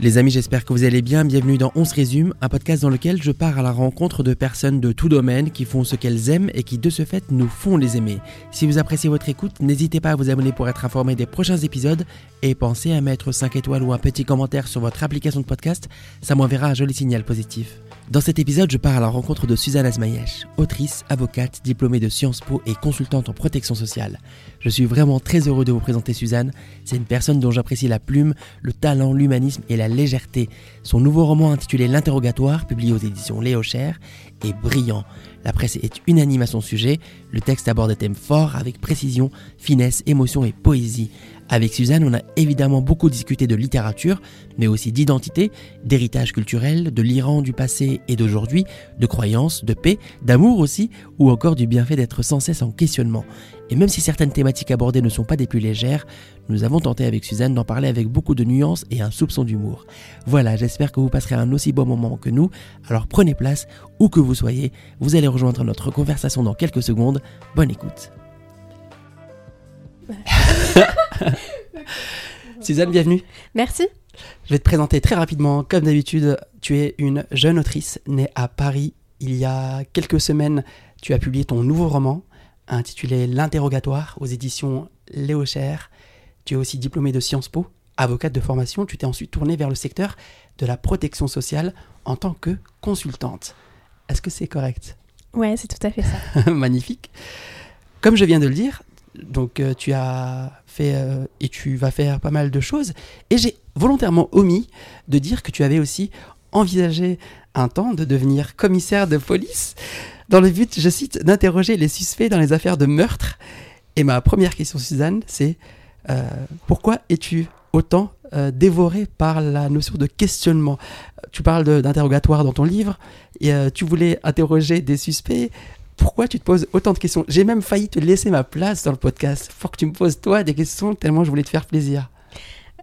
Les amis, j'espère que vous allez bien. Bienvenue dans On se résume, un podcast dans lequel je pars à la rencontre de personnes de tout domaine qui font ce qu'elles aiment et qui de ce fait nous font les aimer. Si vous appréciez votre écoute, n'hésitez pas à vous abonner pour être informé des prochains épisodes et pensez à mettre 5 étoiles ou un petit commentaire sur votre application de podcast, ça m'enverra un joli signal positif. Dans cet épisode, je pars à la rencontre de Suzanne Azmayesh, autrice, avocate, diplômée de Sciences Po et consultante en protection sociale. Je suis vraiment très heureux de vous présenter Suzanne. C'est une personne dont j'apprécie la plume, le talent, l'humanisme et la légèreté. Son nouveau roman intitulé L'interrogatoire, publié aux éditions Léo Cher, est brillant. La presse est unanime à son sujet. Le texte aborde des thèmes forts avec précision, finesse, émotion et poésie. Avec Suzanne, on a évidemment beaucoup discuté de littérature, mais aussi d'identité, d'héritage culturel, de l'Iran du passé et d'aujourd'hui, de croyances, de paix, d'amour aussi, ou encore du bienfait d'être sans cesse en questionnement. Et même si certaines thématiques abordées ne sont pas des plus légères, nous avons tenté avec Suzanne d'en parler avec beaucoup de nuances et un soupçon d'humour. Voilà, j'espère que vous passerez un aussi bon moment que nous, alors prenez place, où que vous soyez, vous allez rejoindre notre conversation dans quelques secondes. Bonne écoute. Suzanne, bienvenue. Merci. Je vais te présenter très rapidement. Comme d'habitude, tu es une jeune autrice née à Paris. Il y a quelques semaines, tu as publié ton nouveau roman intitulé L'interrogatoire aux éditions Léo Cher. Tu es aussi diplômée de Sciences Po, avocate de formation. Tu t'es ensuite tournée vers le secteur de la protection sociale en tant que consultante. Est-ce que c'est correct? Ouais, c'est tout à fait ça. Magnifique. Comme je viens de le dire, donc euh, tu as fait euh, et tu vas faire pas mal de choses. Et j'ai volontairement omis de dire que tu avais aussi envisagé un temps de devenir commissaire de police dans le but, je cite, d'interroger les suspects dans les affaires de meurtre. Et ma première question, Suzanne, c'est euh, pourquoi es-tu autant dévoré par la notion de questionnement? Tu parles d'interrogatoire dans ton livre, et tu voulais interroger des suspects pourquoi tu te poses autant de questions? J'ai même failli te laisser ma place dans le podcast. Faut que tu me poses toi des questions tellement je voulais te faire plaisir.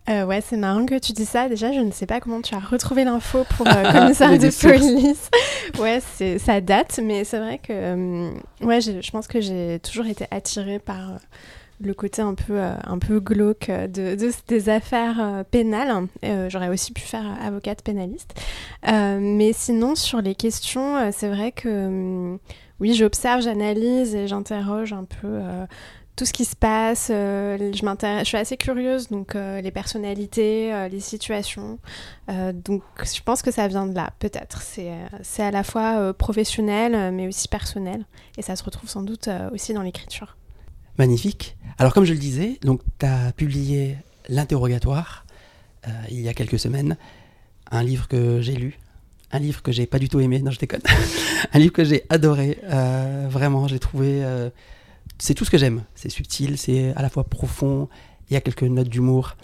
Euh, ouais, c'est marrant que tu dis ça. Déjà, je ne sais pas comment tu as retrouvé l'info pour euh, commissaire de police. ouais, ça date, mais c'est vrai que euh, ouais, je pense que j'ai toujours été attirée par euh, le côté un peu un peu glauque de, des affaires pénales. J'aurais aussi pu faire avocate pénaliste, mais sinon sur les questions, c'est vrai que oui, j'observe, j'analyse et j'interroge un peu euh, tout ce qui se passe. Euh, je, suis assez curieuse, donc euh, les personnalités, les situations. donc je pense que ça vient de là, peut-être. C'est à la fois professionnel, mais aussi personnel. Et ça se retrouve sans doute aussi dans l'écriture. Magnifique. Alors comme je le disais, tu as publié L'interrogatoire il y a quelques semaines, un livre que j'ai lu un livre que j'ai pas du tout aimé, non je déconne, un livre que j'ai adoré, euh, vraiment, j'ai trouvé, euh, c'est tout ce que j'aime, c'est subtil, c'est à la fois profond, il y a quelques notes d'humour,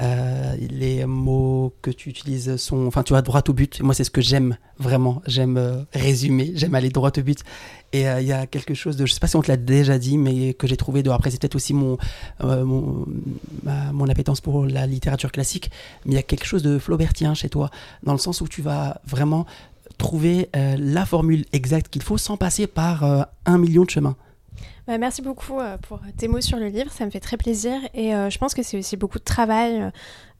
euh, les mots que tu utilises sont, enfin, tu vas droit au but. Moi, c'est ce que j'aime vraiment. J'aime euh, résumer, j'aime aller droit au but. Et euh, il y a quelque chose de, je sais pas si on te l'a déjà dit, mais que j'ai trouvé de. Après, c'est peut-être aussi mon, mon, mon, appétence pour la littérature classique, mais il y a quelque chose de flaubertien chez toi, dans le sens où tu vas vraiment trouver la formule exacte qu'il faut sans passer par un million de chemins. Bah, merci beaucoup euh, pour tes mots sur le livre, ça me fait très plaisir et euh, je pense que c'est aussi beaucoup de travail.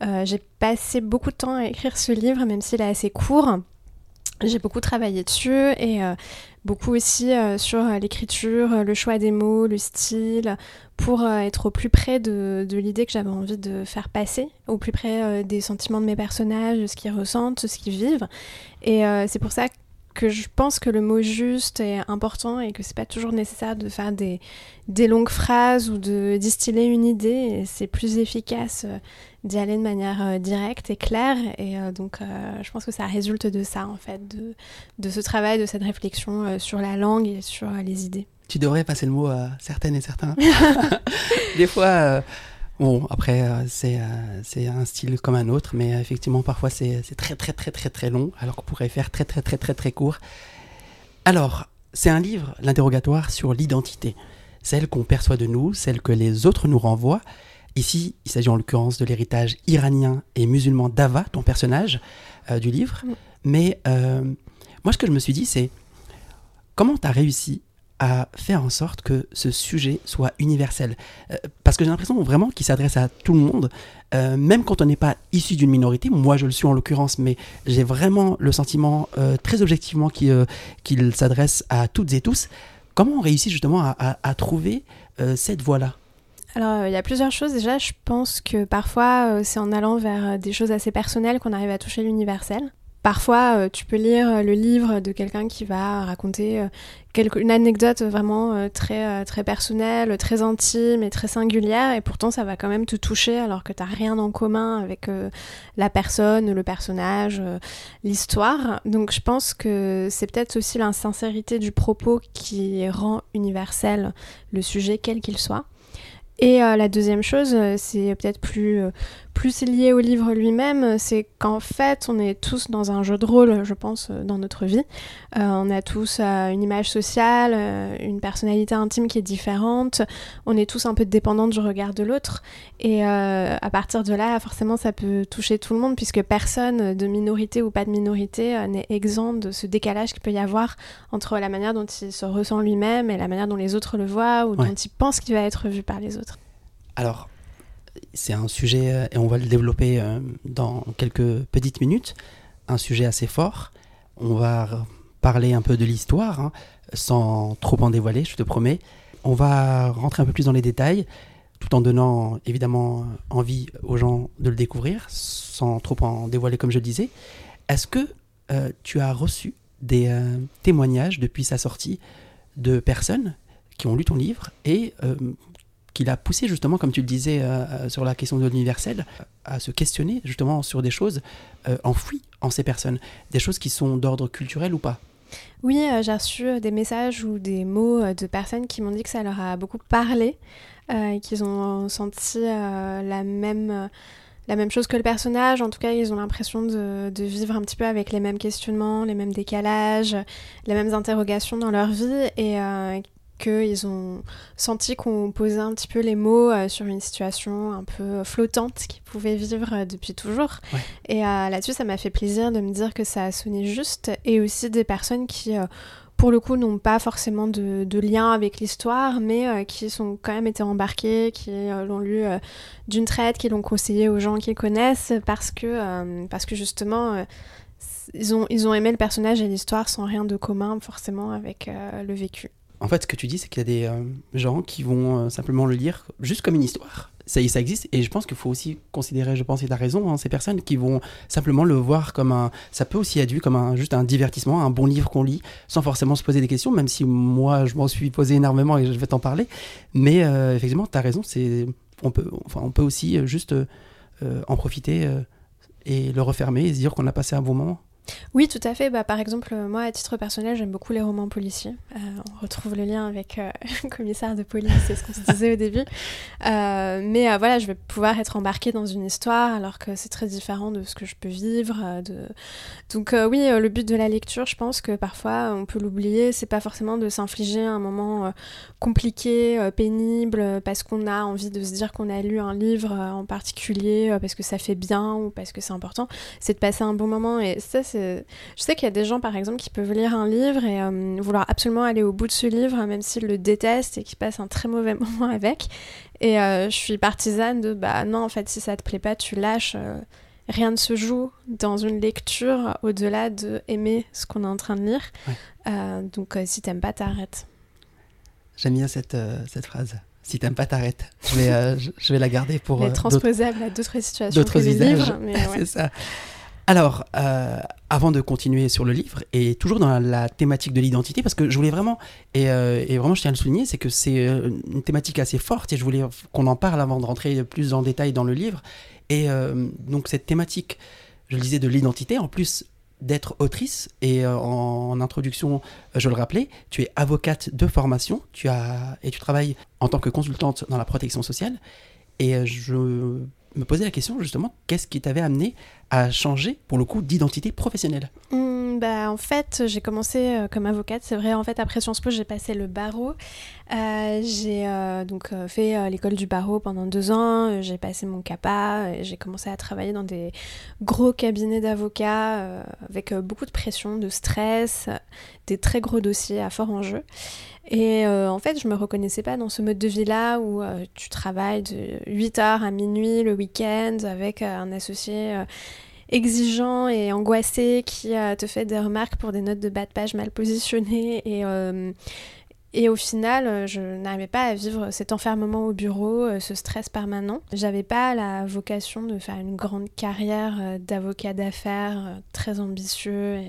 Euh, j'ai passé beaucoup de temps à écrire ce livre, même s'il est assez court. J'ai beaucoup travaillé dessus et beaucoup aussi sur l'écriture, le choix des mots, le style, pour être au plus près de, l'idée que j'avais envie de faire passer, au plus près des sentiments de mes personnages, ce qu'ils ressentent, ce qu'ils vivent. Et c'est pour ça que que je pense que le mot juste est important et que c'est pas toujours nécessaire de faire des, des longues phrases ou de distiller une idée. C'est plus efficace euh, d'y aller de manière euh, directe et claire. Et euh, donc, je pense que ça résulte de ça, en fait, de, de ce travail, de cette réflexion sur la langue et sur les idées. Tu devrais passer le mot à certaines et certains. des fois Bon, après, euh, euh, c'est un style comme un autre, mais effectivement, parfois, c'est très, très, très, très, très long, alors qu'on pourrait faire très, très, très, très, très court. Alors, c'est un livre, l'interrogatoire, sur l'identité. Celle qu'on perçoit de nous, celle que les autres nous renvoient. Ici, il s'agit en l'occurrence de l'héritage iranien et musulman d'Ava, ton personnage euh, du livre. Mais moi, ce que je me suis dit, c'est comment tu as réussi à faire en sorte que ce sujet soit universel euh, Parce que j'ai l'impression vraiment qu'il s'adresse à tout le monde, euh, même quand on n'est pas issu d'une minorité. Moi, je le suis en l'occurrence, mais j'ai vraiment le sentiment euh, très objectivement qu'il s'adresse à toutes et tous. Comment on réussit justement à, à trouver cette voie-là? Alors, il y a plusieurs choses. Déjà, je pense que parfois, c'est en allant vers des choses assez personnelles qu'on arrive à toucher l'universel. Parfois, euh, tu peux lire euh, le livre de quelqu'un qui va raconter euh, une anecdote vraiment très, très personnelle, très intime et très singulière, et pourtant ça va quand même te toucher alors que tu n'as rien en commun avec la personne, le personnage, l'histoire. Donc je pense que c'est peut-être aussi l'insincérité du propos qui rend universel le sujet, quel qu'il soit. Et la deuxième chose, c'est peut-être plus, plus lié au livre lui-même, c'est qu'en fait, on est tous dans un jeu de rôle, je pense, euh, dans notre vie. Euh, on a tous euh, une image sociale, une personnalité intime qui est différente. On est tous un peu dépendants du regard de l'autre. Et à partir de là, forcément, ça peut toucher tout le monde, puisque personne, de minorité ou pas de minorité, n'est exempt de ce décalage qu'il peut y avoir entre la manière dont il se ressent lui-même et la manière dont les autres le voient ou dont il pense qu'il va être vu par les autres. Alors, c'est un sujet, euh, et on va le développer euh, dans quelques petites minutes, un sujet assez fort. On va parler un peu de l'histoire, hein, sans trop en dévoiler, je te promets. On va rentrer un peu plus dans les détails, tout en donnant évidemment envie aux gens de le découvrir, sans trop en dévoiler comme je le disais. Est-ce que euh, tu as reçu des témoignages depuis sa sortie de personnes qui ont lu ton livre et qu'il a poussé justement, comme tu le disais euh, euh, sur la question de l'universel, à se questionner justement sur des choses euh, enfouies en ces personnes, des choses qui sont d'ordre culturel ou pas? Oui, j'ai reçu des messages ou des mots de personnes qui m'ont dit que ça leur a beaucoup parlé, qu'ils ont senti la même la même chose que le personnage. En tout cas, ils ont l'impression de, de, vivre un petit peu avec les mêmes questionnements, les mêmes décalages, les mêmes interrogations dans leur vie et qu'ils ont senti qu'on posait un petit peu les mots euh, sur une situation un peu flottante qu'ils pouvaient vivre euh, depuis toujours. Et euh, là-dessus, ça m'a fait plaisir de me dire que ça a sonné juste. Et aussi des personnes qui, pour le coup, n'ont pas forcément de, lien avec l'histoire, mais qui sont quand même été embarquées, qui l'ont lu d'une traite, qui l'ont conseillé aux gens qu'ils connaissent, parce que, parce que justement... ils ont, ils ont aimé le personnage et l'histoire sans rien de commun forcément avec le vécu en fait, ce que tu dis, c'est qu'il y a des euh, gens qui vont euh, simplement le lire juste comme une histoire. Ça, ça existe. Et je pense qu'il faut aussi considérer, je pense, et tu as raison, hein, ces personnes qui vont simplement le voir comme un. Ça peut aussi être vu comme un, juste un divertissement, un bon livre qu'on lit, sans forcément se poser des questions, même si moi, je m'en suis posé énormément et je vais t'en parler. Mais euh, effectivement, tu as raison. On, peut, enfin, on peut aussi juste en profiter et le refermer et se dire qu'on a passé un bon moment. Oui, tout à fait. Bah, par exemple, moi, à titre personnel, j'aime beaucoup les romans policiers. Euh, on retrouve le lien avec euh, commissaire de police, c'est ce qu'on se disait au début. Euh, mais voilà, je vais pouvoir être embarquée dans une histoire alors que c'est très différent de ce que je peux vivre. De... Donc oui, le but de la lecture, je pense que parfois on peut l'oublier. C'est pas forcément de s'infliger un moment compliqué, pénible, parce qu'on a envie de se dire qu'on a lu un livre en particulier, parce que ça fait bien ou parce que c'est important. C'est de passer un bon moment et ça, c'est je sais qu'il y a des gens, par exemple, qui peuvent lire un livre et euh, vouloir absolument aller au bout de ce livre, même s'ils le détestent et qu'ils passent un très mauvais moment avec. Et euh, je suis partisane de, bah non, en fait, si ça te plaît pas, tu lâches. Euh, rien ne se joue dans une lecture au-delà de aimer ce qu'on est en train de lire. donc, si t'aimes pas, t'arrêtes. J'aime bien cette, cette phrase si t'aimes pas, t'arrêtes. Je vais, je, vais la garder pour. Elle transposable à d'autres situations. D'autres visages. C'est ça. Alors, euh, avant de continuer sur le livre, et toujours dans la, thématique de l'identité, parce que je voulais vraiment, euh, et, vraiment je tiens à le souligner, c'est que c'est euh, une thématique assez forte, et je voulais qu'on en parle avant de rentrer plus en détail dans le livre. Et donc cette thématique, je le disais, de l'identité, en plus d'être autrice, et en, introduction, je le rappelais, tu es avocate de formation, tu as, et tu travailles en tant que consultante dans la protection sociale, et je me posais la question justement, qu'est-ce qui t'avait amené à changer pour le coup d'identité professionnelle Hmm, bah, en fait, j'ai commencé euh, comme avocate. C'est vrai, en fait, après Sciences Po, j'ai passé le barreau. Euh, j'ai euh, donc fait l'école du barreau pendant deux ans. J'ai passé mon CAPA. J'ai commencé à travailler dans des gros cabinets d'avocats avec beaucoup de pression, de stress, des très gros dossiers à fort enjeu. Et en fait, je me reconnaissais pas dans ce mode de vie-là où tu travailles de 8h à minuit le week-end avec un associé exigeant et angoissé qui euh, te fait des remarques pour des notes de bas de page mal positionnées et euh, au final, euh, je n'arrivais pas à vivre cet enfermement au bureau, ce stress permanent. J'avais pas la vocation de faire une grande carrière d'avocat d'affaires très ambitieux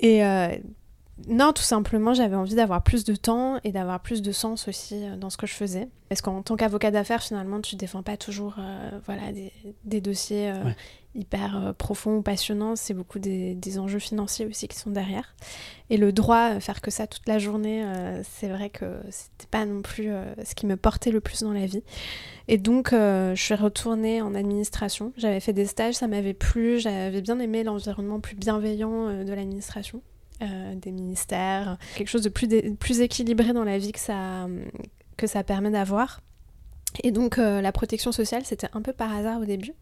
et non, tout simplement, j'avais envie d'avoir plus de temps et d'avoir plus de sens aussi dans ce que je faisais. Parce qu'en tant qu'avocat d'affaires, finalement, tu défends pas toujours voilà, des, des dossiers hyper euh, profond ou passionnant, c'est beaucoup des, enjeux financiers aussi qui sont derrière. Et le droit, euh, faire que ça toute la journée, euh, c'est vrai que c'était pas non plus ce qui me portait le plus dans la vie. Et donc, je suis retournée en administration. J'avais fait des stages, ça m'avait plu, j'avais bien aimé l'environnement plus bienveillant de l'administration. Des ministères, quelque chose de plus, plus équilibré dans la vie que ça, que ça permet d'avoir. Et donc euh, la protection sociale, c'était un peu par hasard au début.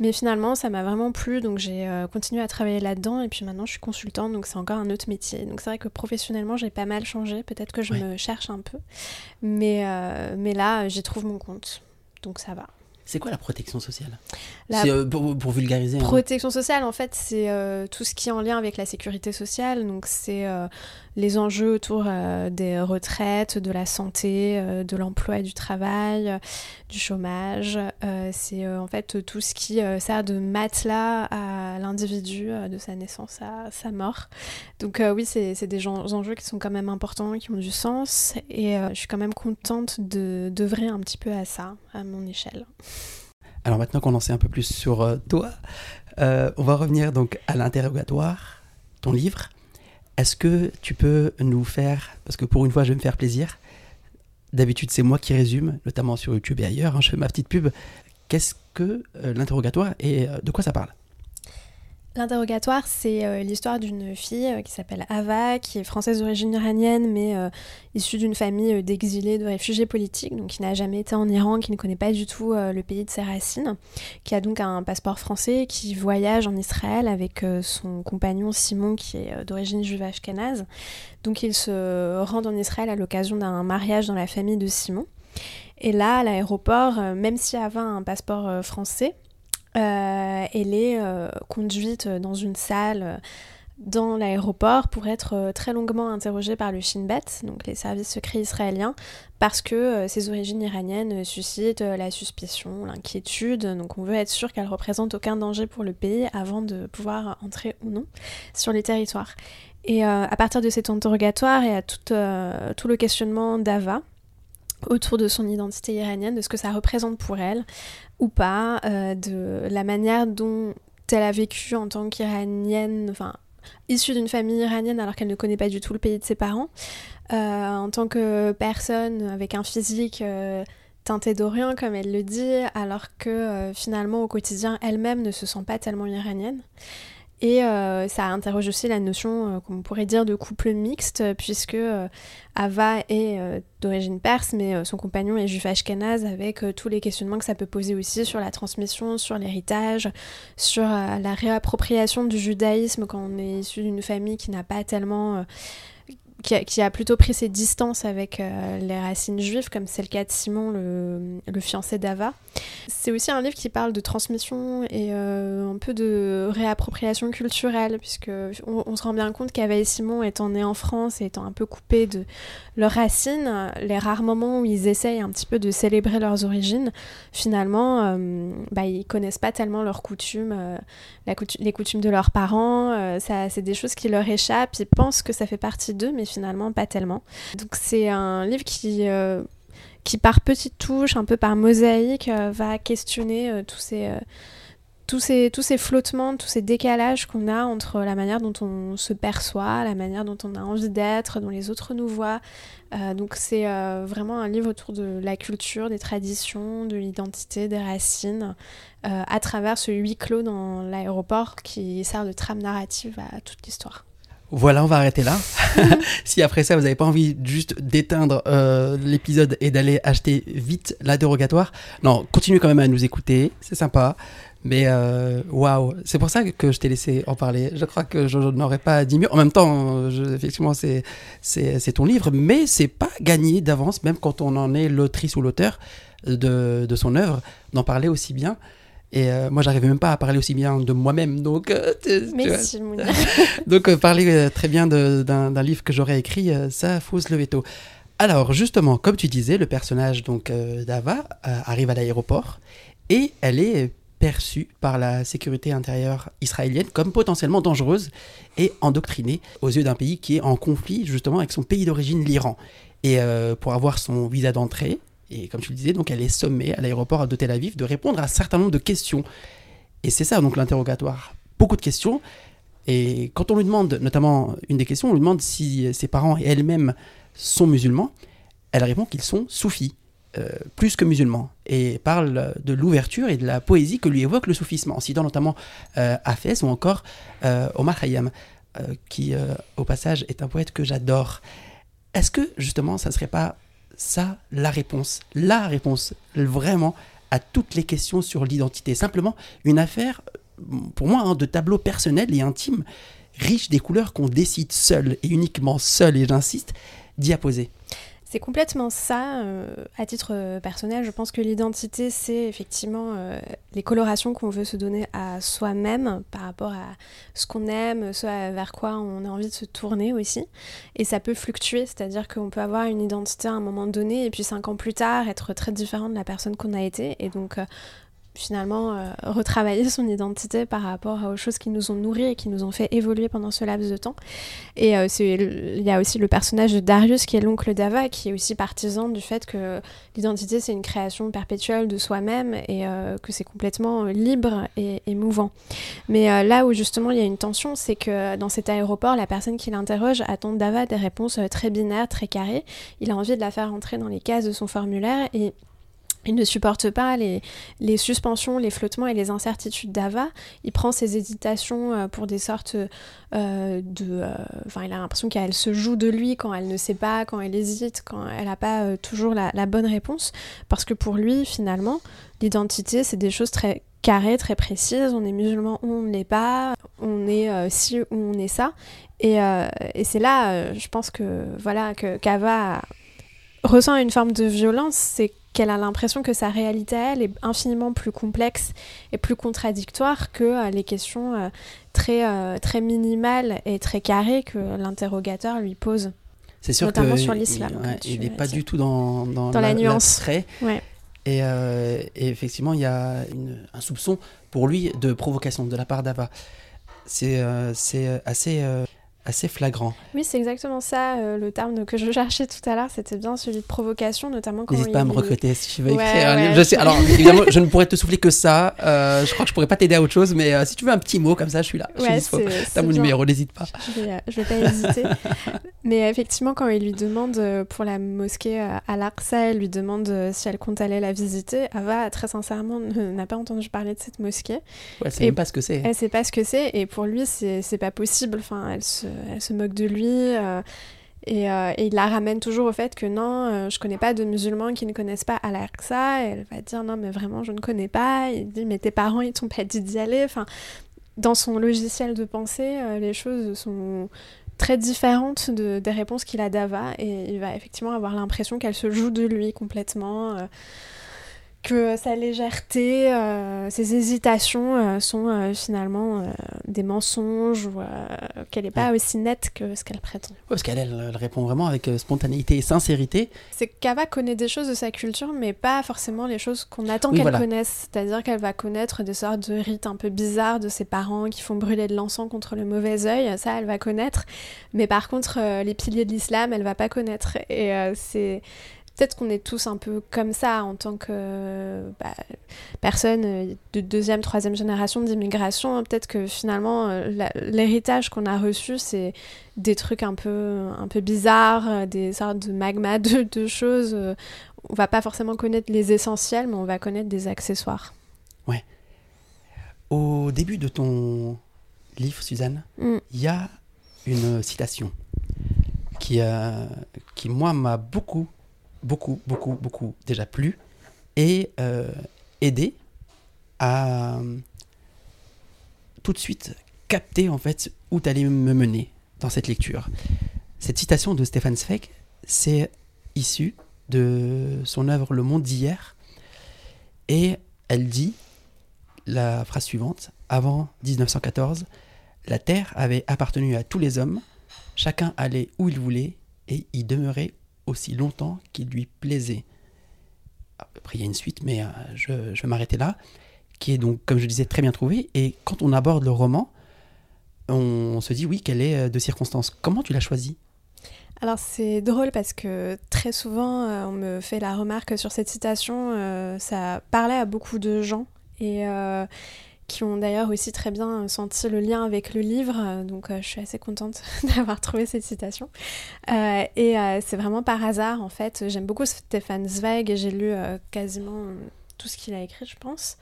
Mais finalement, ça m'a vraiment plu, donc j'ai euh, continué à travailler là-dedans. Et puis maintenant, je suis consultante, donc c'est encore un autre métier. Donc c'est vrai que professionnellement, j'ai pas mal changé. Peut-être que je me cherche un peu. Mais, euh, mais là, j'y trouve mon compte. Donc ça va. C'est quoi la protection sociale? La... pour, pour, vulgariser. Hein. Protection sociale, en fait, c'est tout ce qui est en lien avec la sécurité sociale. Donc, c'est les enjeux autour euh, des retraites, de la santé, euh, de l'emploi et du travail, euh, du chômage. c'est en fait tout ce qui sert de matelas à l'individu de sa naissance à sa mort. Donc oui, c'est des enjeux qui sont quand même importants, qui ont du sens. Et je suis quand même contente d'œuvrer un petit peu à ça, à mon échelle. Alors maintenant qu'on en sait un peu plus sur toi, on va revenir donc à l'interrogatoire, ton livre. Est-ce que tu peux nous faire, parce que pour une fois je vais me faire plaisir, d'habitude c'est moi qui résume, notamment sur YouTube et ailleurs, hein, je fais ma petite pub, qu'est-ce que euh, l'interrogatoire et euh, de quoi ça parle? L'interrogatoire, c'est euh, l'histoire d'une fille euh, qui s'appelle Ava, qui est française d'origine iranienne, mais euh, issue d'une famille d'exilés, de réfugiés politiques, donc qui n'a jamais été en Iran, qui ne connaît pas du tout le pays de ses racines, qui a donc un passeport français, qui voyage en Israël avec son compagnon Simon, qui est d'origine juive ashkénaze. Donc ils se rendent en Israël à l'occasion d'un mariage dans la famille de Simon. Et là, à l'aéroport, même si Ava a un passeport français, elle est euh, conduite dans une salle euh, dans l'aéroport pour être très longuement interrogée par le Shin Bet, donc les services secrets israéliens, parce que ses origines iraniennes suscitent la suspicion, l'inquiétude, donc on veut être sûr qu'elle représente aucun danger pour le pays avant de pouvoir entrer ou non sur les territoires. Et à partir de cet interrogatoire et à tout, tout le questionnement d'Ava, autour de son identité iranienne, de ce que ça représente pour elle ou pas, euh, de la manière dont elle a vécu en tant qu'iranienne, enfin issue d'une famille iranienne alors qu'elle ne connaît pas du tout le pays de ses parents, euh, en tant que personne avec un physique euh, teinté d'Orient comme elle le dit, alors que finalement au quotidien elle-même ne se sent pas tellement iranienne. Et euh, ça interroge aussi la notion, euh, qu'on pourrait dire, de couple mixte, puisque euh, Ava est d'origine perse, mais son compagnon est juif ashkénaze, avec tous les questionnements que ça peut poser aussi sur la transmission, sur l'héritage, sur la réappropriation du judaïsme quand on est issu d'une famille qui n'a pas tellement qui a, plutôt pris ses distances avec euh, les racines juives, comme c'est le cas de Simon, le, fiancé d'Ava. C'est aussi un livre qui parle de transmission et euh, un peu de réappropriation culturelle, puisque on, se rend bien compte qu'Ava et Simon, étant nés en France et étant un peu coupés de leurs racines, les rares moments où ils essayent un petit peu de célébrer leurs origines, finalement, euh, bah, ils connaissent pas tellement leurs coutumes, les coutumes de leurs parents. ça, c'est des choses qui leur échappent. Ils pensent que ça fait partie d'eux, mais finalement pas tellement. Donc c'est un livre qui, euh, qui par petites touches, un peu par mosaïque, euh, va questionner euh, tous ces tous ces, tous ces flottements, tous ces décalages qu'on a entre la manière dont on se perçoit, la manière dont on a envie d'être, dont les autres nous voient. Donc c'est vraiment un livre autour de la culture, des traditions, de l'identité, des racines, à travers ce huis clos dans l'aéroport qui sert de trame narrative à toute l'histoire. Voilà, on va arrêter là. si après ça, vous n'avez pas envie juste d'éteindre l'épisode et d'aller acheter vite la dérogatoire, non, continuez quand même à nous écouter, c'est sympa. Mais euh, waouh, c'est pour ça que je t'ai laissé en parler. Je crois que je n'aurais pas dit mieux. En même temps, effectivement, c'est, c'est, ton livre, mais c'est pas gagné d'avance, même quand on en est l'autrice ou l'auteur de, de son œuvre, d'en parler aussi bien. Et euh, moi, j'arrivais même pas à parler aussi bien de moi-même. Donc, euh, donc parler très bien d'un, livre que j'aurais écrit, ça, faut se lever tôt. Alors, justement, comme tu disais, le personnage donc d'Ava arrive à l'aéroport et elle est perçue par la sécurité intérieure israélienne comme potentiellement dangereuse et endoctrinée aux yeux d'un pays qui est en conflit justement avec son pays d'origine, l'Iran. Et euh, pour avoir son visa d'entrée, et comme tu le disais, donc elle est sommée à l'aéroport de Tel Aviv de répondre à un certain nombre de questions. Et c'est ça donc l'interrogatoire. Beaucoup de questions. Et quand on lui demande, notamment une des questions, on lui demande si ses parents et elle-même sont musulmans, elle répond qu'ils sont soufis. Euh, plus que musulman, et parle de l'ouverture et de la poésie que lui évoque le soufisme, en citant notamment euh, Hafez ou encore euh, Omar Khayyam, euh, qui au passage est un poète que j'adore. Est-ce que justement ça ne serait pas ça la réponse, la réponse vraiment à toutes les questions sur l'identité Simplement une affaire, pour moi, hein, de tableau personnel et intime, riche des couleurs qu'on décide seul et uniquement seul, et j'insiste, d'y apposer. C'est complètement ça. Euh, à titre euh, personnel, je pense que l'identité, c'est effectivement euh, les colorations qu'on veut se donner à soi-même par rapport à ce qu'on aime, ce vers quoi on a envie de se tourner aussi. Et ça peut fluctuer, c'est-à-dire qu'on peut avoir une identité à un moment donné et puis cinq ans plus tard être très différent de la personne qu'on a été. Et donc finalement euh, retravailler son identité par rapport aux choses qui nous ont nourris et qui nous ont fait évoluer pendant ce laps de temps. Et euh, il y a aussi le personnage de Darius qui est l'oncle d'Ava qui est aussi partisan du fait que l'identité c'est une création perpétuelle de soi-même et euh, que c'est complètement libre et, et, mouvant. Mais là où justement il y a une tension, c'est que dans cet aéroport, la personne qui l'interroge attend d'Ava des réponses très binaires, très carrées. Il a envie de la faire entrer dans les cases de son formulaire et il ne supporte pas les, suspensions, les flottements et les incertitudes d'Ava. Il prend ses hésitations euh, pour des sortes euh, de... Euh, enfin, il a l'impression qu'elle se joue de lui quand elle ne sait pas, quand elle hésite, quand elle n'a pas toujours la, bonne réponse. Parce que pour lui, finalement, l'identité, c'est des choses très carrées, très précises. On est musulman ou on ne l'est pas. On est ci ou on est ça. Et, et c'est là, je pense que, voilà, que Kava ressent une forme de violence. C'est qu'elle a l'impression que sa réalité à elle est infiniment plus complexe et plus contradictoire que euh, les questions euh, très, euh, très minimales et très carrées que l'interrogateur lui pose. C'est sûr notamment sur l'islam. Il n'est pas du tout dans, dans, la, nuance. Ouais. Et, et, effectivement, il y a un soupçon pour lui de provocation de la part d'Ava. C'est c'est assez assez flagrant. Oui, c'est exactement ça. Euh, le terme que je cherchais tout à l'heure, c'était bien celui de provocation, notamment quand. N'hésite pas à me recruter si tu veux écrire un livre. Je sais, alors évidemment, je ne pourrais te souffler que ça. Euh, je crois que je pourrais pas t'aider à autre chose, mais euh, si tu veux un petit mot comme ça, je suis là. Je suis dispo. T'as mon numéro, n'hésite pas. Je vais, vais pas hésiter. mais effectivement, quand il lui demande pour la mosquée à l'Aqsa, il lui demande si elle compte aller la visiter. Ava, très sincèrement, n'a pas entendu parler de cette mosquée. Ouais, elle sait même pas ce que c'est. Elle sait pas ce que c'est, et pour lui, c'est pas possible. Enfin, elle se elle se moque de lui. Euh, euh, et, il la ramène toujours au fait que non, euh, je connais pas de musulmans qui ne connaissent pas Al-Aqsa. Elle va dire non, mais vraiment, je ne connais pas. Il dit, mais tes parents, ils t'ont pas dit d'y aller. Enfin, dans son logiciel de pensée, les choses sont très différentes de, des réponses qu'il a d'Ava. Et il va effectivement avoir l'impression qu'elle se joue de lui complètement que sa légèreté, euh, ses hésitations euh, sont euh, finalement des mensonges ou qu'elle n'est pas aussi nette que ce qu'elle prétend. parce qu'elle elle, répond vraiment avec spontanéité et sincérité. C'est qu'Ava connaît des choses de sa culture, mais pas forcément les choses qu'on attend qu'elle connaisse. C'est-à-dire qu'elle va connaître des sortes de rites un peu bizarres de ses parents qui font brûler de l'encens contre le mauvais œil. Ça, elle va connaître. Mais par contre, les piliers de l'islam, elle va pas connaître. Et c'est peut-être qu'on est tous un peu comme ça en tant que bah, personne euh, de deuxième, troisième génération d'immigration. Peut-être que finalement, euh, l'héritage qu'on a reçu, c'est des trucs un peu, un peu bizarres, euh, des sortes de magma de, choses. On va pas forcément connaître les essentiels, mais on va connaître des accessoires. Ouais. Au début de ton livre, Suzanne, mm. il y a une citation qui, qui moi, m'a beaucoup beaucoup, beaucoup, beaucoup déjà plu et euh, aidé à tout de suite capter en fait où tu allais me mener dans cette lecture. Cette citation de Stéphane Zweig, c'est issu de son œuvre Le Monde d'hier et elle dit la phrase suivante Avant 1914, la terre avait appartenu à tous les hommes, chacun allait où il voulait et y demeurait aussi longtemps qu'il lui plaisait. Après, il y a une suite, mais euh, je, vais m'arrêter là, qui est donc, comme je disais, très bien trouvé. Et quand on aborde le roman, on se dit, oui, quelle est euh, de circonstance. Comment tu l'as choisi alors c'est drôle parce que très souvent euh, on me fait la remarque sur cette citation, ça parlait à beaucoup de gens et, qui ont d'ailleurs aussi très bien senti le lien avec le livre. Donc euh, je suis assez contente d'avoir trouvé cette citation. Euh, et euh, c'est vraiment par hasard en fait. J'aime beaucoup Stéphane Zweig et j'ai lu quasiment tout ce qu'il a écrit, je pense.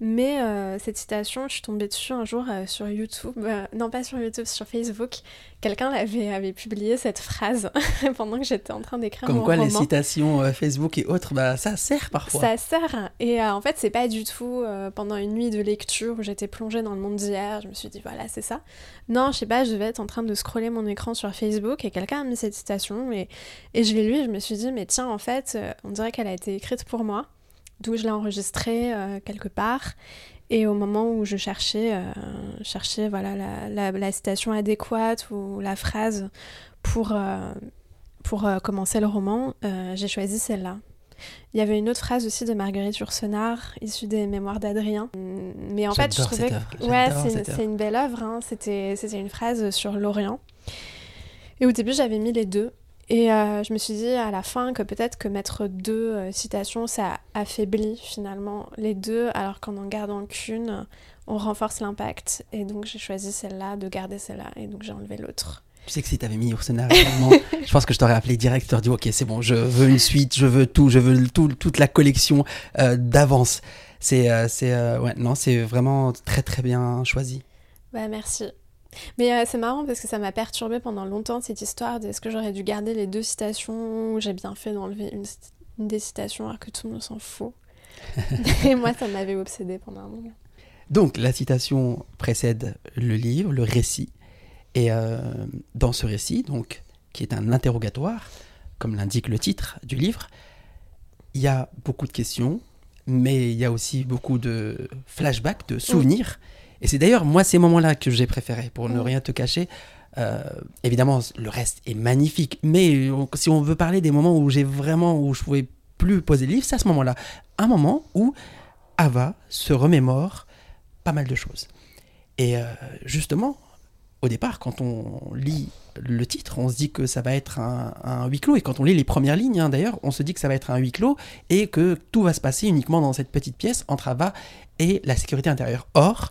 Mais euh, cette citation, je suis tombée dessus un jour euh, sur YouTube, euh, non pas sur YouTube, sur Facebook. Quelqu'un avait, avait publié cette phrase pendant que j'étais en train d'écrire mon roman. Comme quoi les citations Facebook et autres, bah, ça sert parfois. Ça sert. Et en fait, c'est pas du tout pendant une nuit de lecture où j'étais plongée dans le monde d'hier, je me suis dit voilà, c'est ça. Non, je sais pas, je devais être en train de scroller mon écran sur Facebook et quelqu'un a mis cette citation et, et je l'ai lue et je me suis dit mais tiens, en fait, on dirait qu'elle a été écrite pour moi d'où je l'ai enregistré euh, quelque part. Et au moment où je cherchais, euh, voilà, la, citation adéquate ou la phrase pour, euh, pour commencer le roman, j'ai choisi celle-là. Il y avait une autre phrase aussi de Marguerite Yourcenar, issue des Mémoires d'Adrien. Mais en fait, je trouvais que ouais, c'est une belle œuvre. Hein. C'était une phrase sur l'Orient. Et au début, j'avais mis les deux. Et euh, je me suis dit à la fin que peut-être que mettre deux euh, citations, ça affaiblit finalement les deux, alors qu'en en gardant qu'une, on renforce l'impact. Et donc j'ai choisi celle-là, de garder celle-là, et donc j'ai enlevé l'autre. Tu sais que si tu avais mis Ursena je pense que je t'aurais appelé direct, je dit ok c'est bon, je veux une suite, je veux tout, je veux tout, toute la collection euh, d'avance. C'est, c'est, ouais, non, c'est vraiment très très bien choisi. Bah merci. Mais euh, c'est marrant parce que ça m'a perturbé pendant longtemps cette histoire de est-ce que j'aurais dû garder les deux citations ou j'ai bien fait d'enlever une, des citations alors que tout le monde s'en fout. Et moi, ça m'avait obsédé pendant un moment. Donc, la citation précède le livre, le récit. Et euh, dans ce récit, donc, qui est un interrogatoire, comme l'indique le titre du livre, il y a beaucoup de questions, mais il y a aussi beaucoup de flashbacks, de souvenirs. Et c'est d'ailleurs, moi, ces moments-là que j'ai préférés, pour ne mm. rien te cacher. Euh, évidemment, le reste est magnifique, mais si on veut parler des moments où j'ai vraiment, où je pouvais plus poser le livre, c'est à ce moment-là. Un moment où Ava se remémore pas mal de choses. Et euh, justement, au départ, quand on lit le titre, on se dit que ça va être un, huis clos. Et quand on lit les premières lignes, hein, d'ailleurs, on se dit que ça va être un huis clos et que tout va se passer uniquement dans cette petite pièce entre Ava et la sécurité intérieure. Or,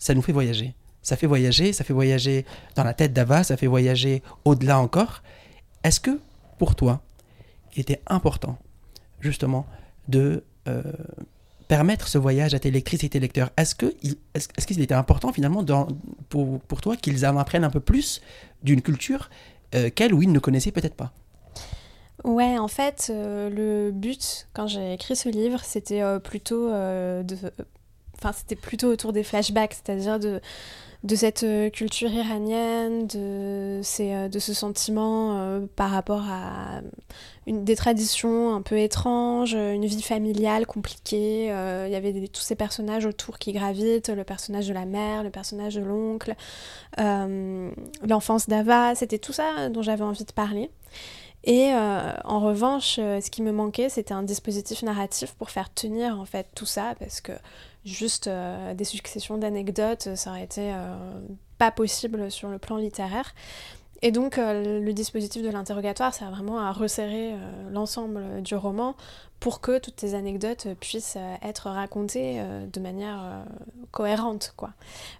ça nous fait voyager. Ça fait voyager, ça fait voyager dans la tête d'Ava, ça fait voyager au-delà encore. Est-ce que, pour toi, il était important, justement, de euh, permettre ce voyage à tes lectrices et tes lecteurs? Est-ce qu'il est, qu'il était important, finalement, pour, pour, toi, qu'ils en apprennent un peu plus d'une culture euh, qu'elle ou ils ne connaissaient peut-être pas? Ouais, en fait, euh, le but, quand j'ai écrit ce livre, c'était plutôt de enfin c'était plutôt autour des flashbacks, c'est-à-dire de, cette euh, culture iranienne, de, euh, ce sentiment euh, par rapport à des traditions un peu étranges, une vie familiale compliquée. Il y avait tous ces personnages autour qui gravitent, le personnage de la mère, le personnage de l'oncle, l'enfance d'Ava, c'était tout ça dont j'avais envie de parler. Et en revanche, ce qui me manquait, c'était un dispositif narratif pour faire tenir en fait tout ça, parce que juste euh, des successions d'anecdotes, ça aurait été euh, pas possible sur le plan littéraire. Et donc, le dispositif de l'interrogatoire, c'est vraiment à resserrer l'ensemble du roman pour que toutes ces anecdotes puissent être racontées de manière cohérente, quoi.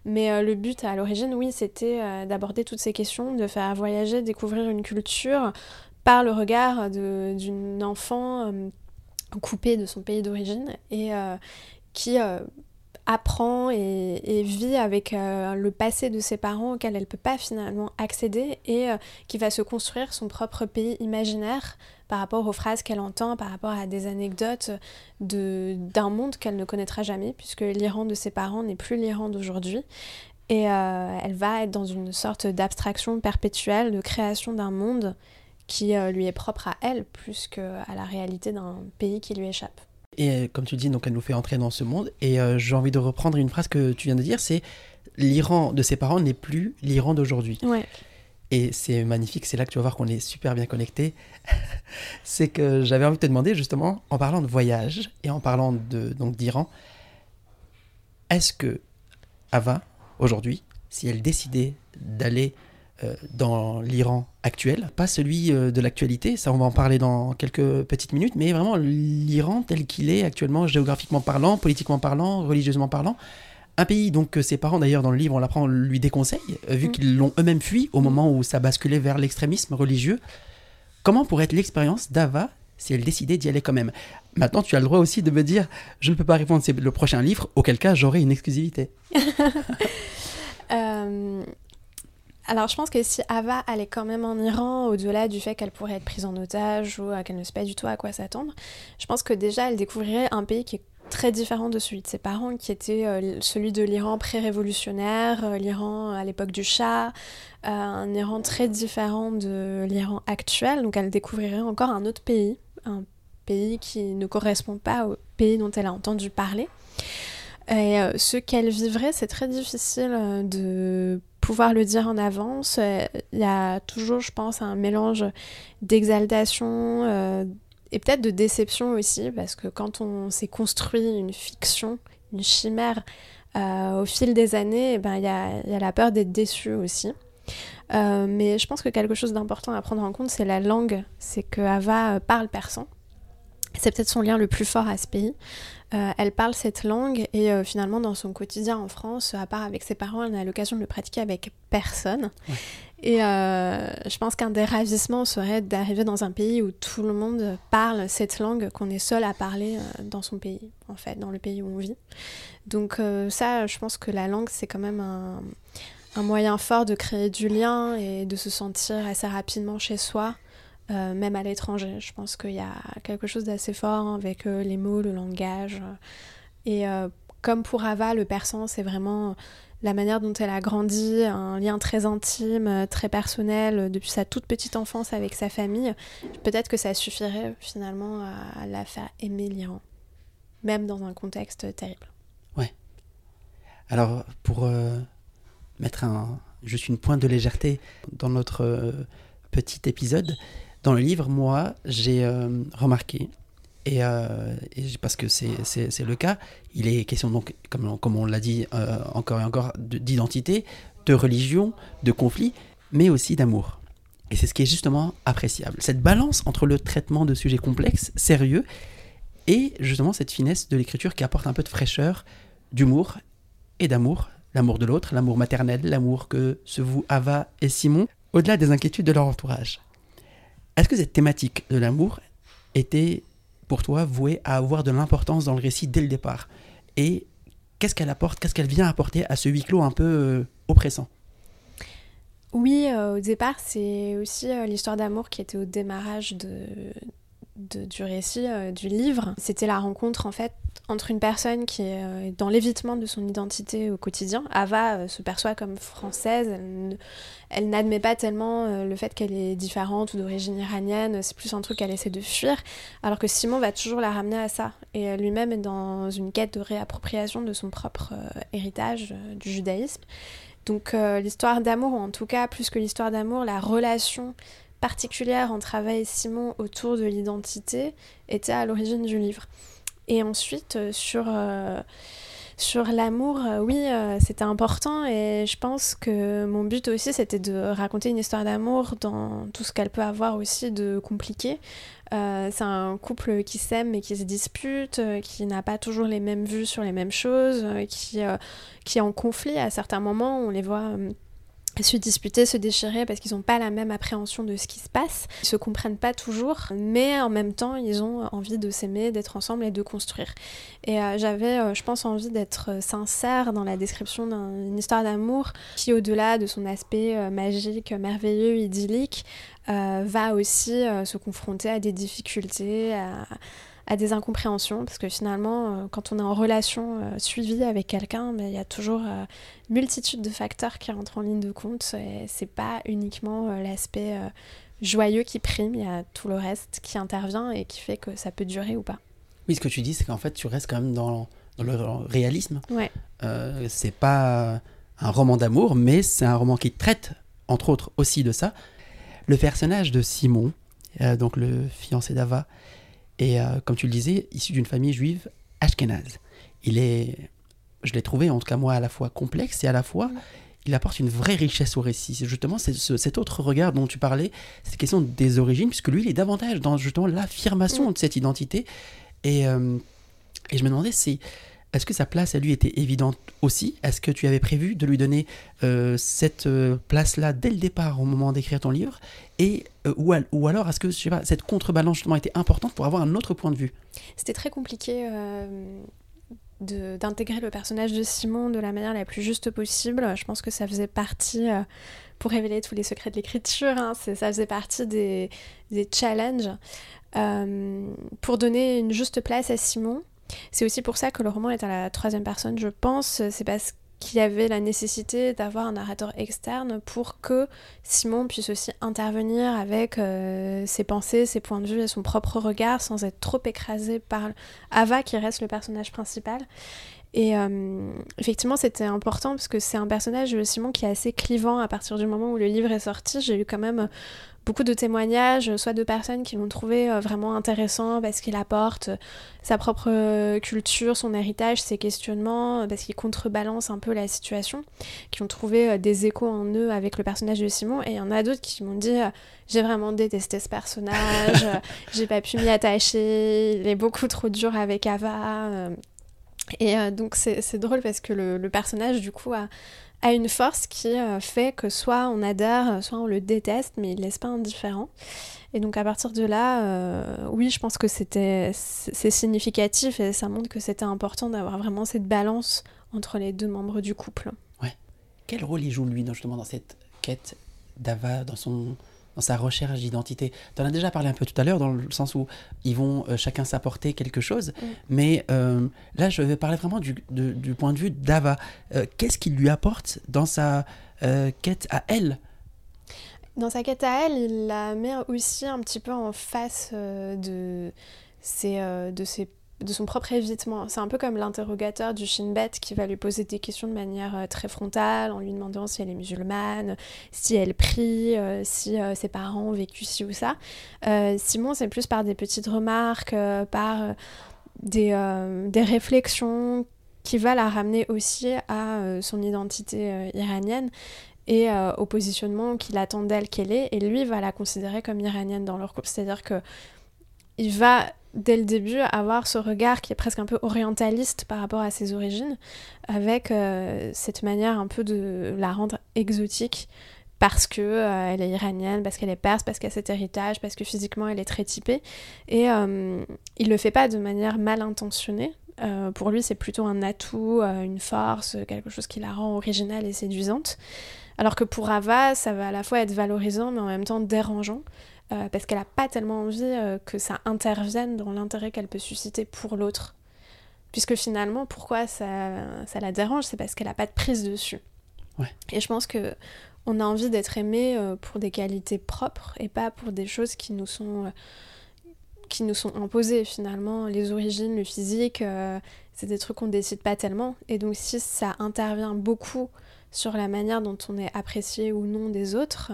Mais le but à l'origine, oui, c'était d'aborder toutes ces questions, de faire voyager, découvrir une culture par le regard d'une enfant coupée de son pays d'origine et qui apprend et, vit avec euh, le passé de ses parents auquel elle ne peut pas finalement accéder et euh, qui va se construire son propre pays imaginaire par rapport aux phrases qu'elle entend, par rapport à des anecdotes d'un monde qu'elle ne connaîtra jamais, puisque l'Iran de ses parents n'est plus l'Iran d'aujourd'hui. Et euh, elle va être dans une sorte d'abstraction perpétuelle, de création d'un monde qui lui est propre à elle, plus qu'à la réalité d'un pays qui lui échappe. Et euh, comme tu dis, donc elle nous fait entrer dans ce monde. Et euh, j'ai envie de reprendre une phrase que tu viens de dire, c'est l'Iran de ses parents n'est plus l'Iran d'aujourd'hui. Ouais. Et c'est magnifique, c'est là que tu vas voir qu'on est super bien connectés. c'est que j'avais envie de te demander justement, en parlant de voyage et en parlant de donc d'Iran, est-ce que Ava aujourd'hui, si elle décidait d'aller dans l'Iran actuel, pas celui euh, de l'actualité, ça on va en parler dans quelques petites minutes, mais vraiment l'Iran tel qu'il est actuellement, géographiquement parlant, politiquement parlant, religieusement parlant. Un pays donc que ses parents d'ailleurs dans le livre on l'apprend lui déconseille, euh, vu mm. qu'ils l'ont eux-mêmes fui au moment où ça basculait vers l'extrémisme religieux. Comment pourrait être l'expérience d'Ava si elle décidait d'y aller quand même? Maintenant, tu as le droit aussi de me dire, je ne peux pas répondre, c'est le prochain livre, auquel cas j'aurai une exclusivité. Alors je pense que si Ava allait quand même en Iran, au-delà du fait qu'elle pourrait être prise en otage ou qu'elle ne sait pas du tout à quoi s'attendre, je pense que déjà elle découvrirait un pays qui est très différent de celui de ses parents, qui était euh, celui de l'Iran pré-révolutionnaire, euh, l'Iran à l'époque du Shah, euh, un Iran très différent de l'Iran actuel. Donc elle découvrirait encore un autre pays, un pays qui ne correspond pas au pays dont elle a entendu parler. Et ce qu'elle vivrait, c'est très difficile de pouvoir le dire en avance. Euh, il y a toujours, je pense, un mélange d'exaltation euh, et peut-être de déception aussi, parce que quand on s'est construit une fiction, une chimère, euh, au fil des années, eh ben, il ben, y, y, a, la peur d'être déçu aussi. mais je pense que quelque chose d'important à prendre en compte, c'est la langue. C'est que Ava parle persan. C'est peut-être son lien le plus fort à ce pays. Euh, elle parle cette langue et euh, finalement dans son quotidien en France, à part avec ses parents, elle n'a l'occasion de le pratiquer avec personne. Et euh, je pense qu'un des ravissements serait d'arriver dans un pays où tout le monde parle cette langue qu'on est seul à parler dans son pays, en fait, dans le pays où on vit. Donc ça, je pense que la langue, c'est quand même un, un moyen fort de créer du lien et de se sentir assez rapidement chez soi. Euh, même à l'étranger. Je pense qu'il y a quelque chose d'assez fort avec euh, les mots, le langage. Et euh, comme pour Ava, le persan, c'est vraiment la manière dont elle a grandi, un lien très intime, très personnel depuis sa toute petite enfance avec sa famille. Peut-être que ça suffirait finalement à la faire aimer l'Iran, même dans un contexte terrible. Ouais. Alors, pour mettre juste une pointe de légèreté dans notre petit épisode, dans le livre, moi, j'ai euh, remarqué, euh, et, parce que c'est le cas, il est question, donc, comme, on l'a dit euh, encore et encore, d'identité, de religion, de conflit, mais aussi d'amour. Et c'est ce qui est justement appréciable. Cette balance entre le traitement de sujets complexes, sérieux, et justement cette finesse de l'écriture qui apporte un peu de fraîcheur, d'humour et d'amour. L'amour de l'autre, l'amour maternel, l'amour que se vouent Ava et Simon, au-delà des inquiétudes de leur entourage. Est-ce que cette thématique de l'amour était pour toi vouée à avoir de l'importance dans le récit dès le départ Et qu'est-ce qu'elle apporte, qu'est-ce qu'elle vient apporter à ce huis clos un peu euh, oppressant? Oui, euh, au départ, c'est aussi euh, l'histoire d'amour qui était au démarrage de, du récit du livre. C'était la rencontre en fait entre une personne qui est dans l'évitement de son identité au quotidien. Ava se perçoit comme française, elle, elle n'admet pas tellement euh, le fait qu'elle est différente ou d'origine iranienne, c'est plus un truc qu'elle essaie de fuir, alors que Simon va toujours la ramener à ça. Et lui-même est dans une quête de réappropriation de son propre euh, héritage euh, du judaïsme. Donc l'histoire d'amour, ou en tout cas plus que l'histoire d'amour, la relation particulière entre Ava et Simon autour de l'identité était à l'origine du livre. Et ensuite, sur Sur l'amour, euh, oui, euh, c'était important et je pense que mon but aussi c'était de raconter une histoire d'amour dans tout ce qu'elle peut avoir aussi de compliqué. Euh, c'est un couple qui s'aime mais qui se dispute, qui n'a pas toujours les mêmes vues sur les mêmes choses, qui, qui est en conflit à certains moments. On les voit se disputer, se déchirer parce qu'ils n'ont pas la même appréhension de ce qui se passe. Ils se comprennent pas toujours, mais en même temps, ils ont envie de s'aimer, d'être ensemble et de construire. Et euh, j'avais, euh, je pense, envie d'être sincère dans la description d'une histoire d'amour qui, au-delà de son aspect euh, magique, merveilleux, idyllique, va aussi se confronter à des difficultés, à à des incompréhensions, parce que finalement, euh, quand on est en relation euh, suivie avec quelqu'un, mais il y a toujours euh, multitude de facteurs qui rentrent en ligne de compte, et c'est pas uniquement l'aspect joyeux qui prime, il y a tout le reste qui intervient et qui fait que ça peut durer ou pas. Oui, ce que tu dis, c'est qu'en fait, tu restes quand même dans, dans le réalisme. Ouais. c'est pas un roman d'amour, mais c'est un roman qui traite, entre autres, aussi de ça. Le personnage de Simon, donc le fiancé d'Ava, et euh, comme tu le disais, issu d'une famille juive ashkénaze. Il est, je l'ai trouvé en tout cas moi à la fois complexe et à la fois il apporte une vraie richesse au récit. Justement, c'est cet autre regard dont tu parlais, cette question des origines, puisque lui, il est davantage dans justement l'affirmation de cette identité. Et, euh, et je me demandais, c'est est-ce que sa place à lui était évidente aussi? Est-ce que tu avais prévu de lui donner euh, cette euh, place-là dès le départ au moment d'écrire ton livre? Et euh, ou, alors est-ce que je sais pas, cette contrebalance justement était importante pour avoir un autre point de vue? C'était très compliqué d'intégrer le personnage de Simon de la manière la plus juste possible. Je pense que ça faisait partie, pour révéler tous les secrets de l'écriture, hein, ça faisait partie des challenges. pour donner une juste place à Simon, c'est aussi pour ça que le roman est à la troisième personne, je pense. C'est parce qu'il y avait la nécessité d'avoir un narrateur externe pour que Simon puisse aussi intervenir avec euh, ses pensées, ses points de vue et son propre regard sans être trop écrasé par Ava qui reste le personnage principal. Et euh, effectivement, c'était important parce que c'est un personnage, Simon, qui est assez clivant à partir du moment où le livre est sorti. J'ai eu quand même beaucoup de témoignages, soit de personnes qui l'ont trouvé euh, vraiment intéressant parce qu'il apporte euh, sa propre euh, culture, son héritage, ses questionnements, parce qu'il contrebalance un peu la situation, qui ont trouvé des échos en eux avec le personnage de Simon. Et il y en a d'autres qui m'ont dit j'ai vraiment détesté ce personnage, j'ai pas pu m'y attacher, il est beaucoup trop dur avec Ava. Et donc c'est drôle parce que le, personnage du coup a a une force qui euh, fait que soit on adhère, soit on le déteste, mais il laisse pas indifférent. Et donc à partir de là, euh, oui, je pense que c'était c'est significatif et ça montre que c'était important d'avoir vraiment cette balance entre les deux membres du couple. Ouais. Quel rôle il joue lui justement dans cette quête d'Ava, dans son dans sa recherche d'identité. Tu en as déjà parlé un peu tout à l'heure, dans le sens où ils vont euh, chacun s'apporter quelque chose. Mm. Mais euh, là, je vais parler vraiment du, du point de vue d'Ava. Euh, qu'est-ce qu'il lui apporte dans sa quête à elle? Dans sa quête à elle, il la met aussi un petit peu en face de ses, de ses de son propre évitement. C'est un peu comme l'interrogateur du Shinbet qui va lui poser des questions de manière euh, très frontale en lui demandant si elle est musulmane, si elle prie, euh, si euh, ses parents ont vécu ci ou ça. Simon, c'est plus par des petites remarques, par des, des, réflexions qui va la ramener aussi à son identité iranienne et au positionnement qu'il attend d'elle qu'elle est, et lui va la considérer comme iranienne dans leur couple. C'est-à-dire que il va dès le début avoir ce regard qui est presque un peu orientaliste par rapport à ses origines, avec euh, cette manière un peu de la rendre exotique parce que euh, elle est iranienne, parce qu'elle est perse, parce qu'elle a cet héritage, parce que physiquement elle est très typée. Et euh, il le fait pas de manière mal intentionnée. pour lui, c'est plutôt un atout, une force, quelque chose qui la rend originale et séduisante. Alors que pour Ava, ça va à la fois être valorisant, mais en même temps dérangeant. Euh, parce qu'elle n'a pas tellement envie euh, que ça intervienne dans l'intérêt qu'elle peut susciter pour l'autre. Puisque finalement, pourquoi ça, ça la dérange C'est parce qu'elle n'a pas de prise dessus. Et je pense que on a envie d'être aimé euh, pour des qualités propres et pas pour des choses qui nous sont, qui nous sont imposées finalement. Les origines, le physique, c'est des trucs qu'on ne décide pas tellement. Et donc si ça intervient beaucoup sur la manière dont on est apprécié ou non des autres,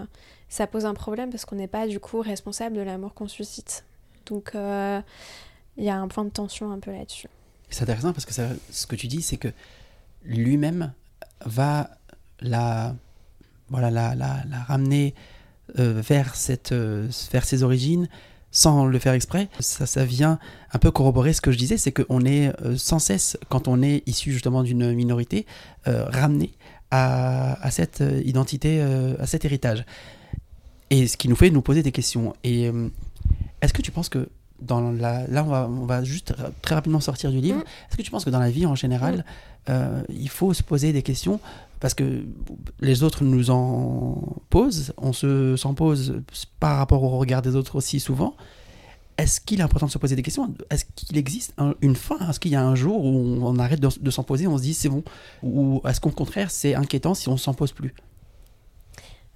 ça pose un problème parce qu'on n'est pas du coup responsable de l'amour qu'on suscite. Donc il euh, y a un point de tension un peu là-dessus. C'est intéressant parce que ce que tu dis, c'est que lui-même va la, voilà, la, ramener euh, vers, cette, euh, vers ses origines sans le faire exprès. Ça, ça vient un peu corroborer ce que je disais, c'est qu'on est sans cesse, quand on est issu justement d'une minorité, ramené à, cette identité, à cet héritage. Et ce qui nous fait nous poser des questions. Et est-ce que tu penses que dans la, là, on va, on va juste très rapidement sortir du livre. Mm. Est-ce que tu penses que dans la vie en général, mm. euh, il faut se poser des questions parce que les autres nous en posent, on se s'en pose par rapport au regard des autres aussi souvent. Est-ce qu'il est important de se poser des questions? Est-ce qu'il existe une fin? Est-ce qu'il y a un jour où on, arrête de, s'en poser, on se dit c'est bon? Ou est-ce qu'au contraire c'est inquiétant si on s'en pose plus?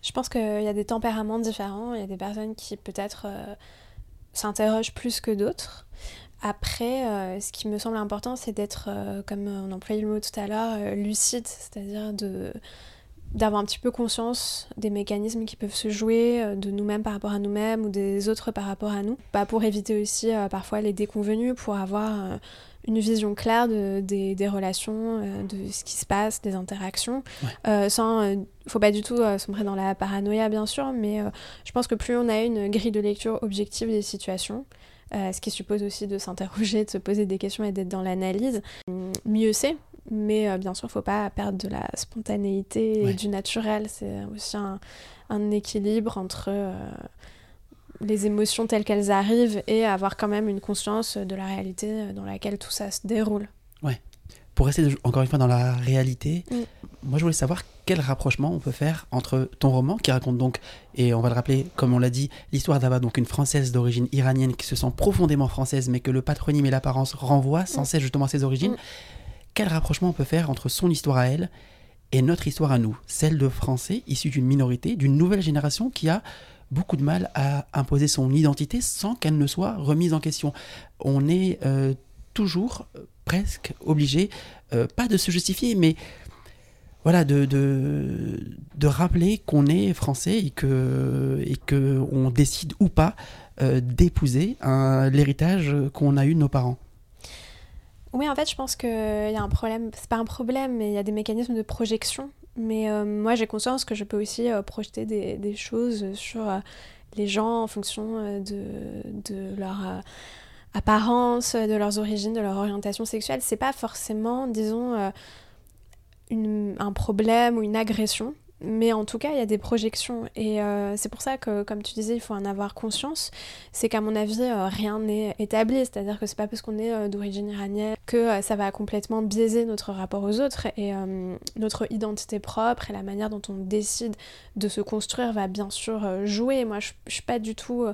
Je pense qu'il y a des tempéraments différents. Il y a des personnes qui peut-être euh, s'interrogent plus que d'autres. Après, euh, ce qui me semble important, c'est d'être, euh, comme on employait le mot tout à l'heure, lucide, c'est-à-dire de d'avoir un petit peu conscience des mécanismes qui peuvent se jouer de nous-mêmes par rapport à nous-mêmes ou des autres par rapport à nous. Bah, pour éviter aussi parfois les déconvenus, pour avoir une vision claire de, des, relations, de ce qui se passe, des interactions, sans faut pas du tout sombrer dans la paranoïa bien sûr, mais je pense que plus on a une grille de lecture objective des situations, euh, ce qui suppose aussi de s'interroger, de se poser des questions et d'être dans l'analyse. Mieux c'est, mais euh, bien sûr, il ne faut pas perdre de la spontanéité et du naturel. C'est aussi un, équilibre entre euh, les émotions telles qu'elles arrivent et avoir quand même une conscience de la réalité dans laquelle tout ça se déroule. Ouais. Pour rester encore une fois dans la réalité, mm. moi je voulais savoir quel rapprochement on peut faire entre ton roman qui raconte donc, et on va le rappeler comme on l'a dit, l'histoire d'Ava, donc une française d'origine iranienne qui se sent profondément française mais que le patronyme et l'apparence renvoient sans mm. cesse justement à ses origines. Mm. Quel rapprochement on peut faire entre son histoire à elle et notre histoire à nous, celle de Français issus d'une minorité, d'une nouvelle génération qui a beaucoup de mal à imposer son identité sans qu'elle ne soit remise en question. On est euh, toujours euh, presque obligé, euh, pas de se justifier, mais voilà, de, de, rappeler qu'on est français et que, et que on décide ou pas d'épouser l'héritage qu'on a eu de nos parents. Oui, en fait, je pense qu'il y a un problème, c'est pas un problème, mais il y a des mécanismes de projection. Mais moi, j'ai conscience que je peux aussi projeter des, choses sur les gens en fonction de, de leur apparence, de leurs origines, de leur orientation sexuelle. C'est pas forcément, disons, euh, un problème ou une agression. Mais en tout cas, il y a des projections. Et euh, c'est pour ça que, comme tu disais, il faut en avoir conscience. C'est qu'à mon avis, euh, rien n'est établi. C'est-à-dire que c'est pas parce qu'on est d'origine iranienne que ça va complètement biaiser notre rapport aux autres. Et notre identité propre et la manière dont on décide de se construire va bien sûr jouer. Moi, je, suis pas du tout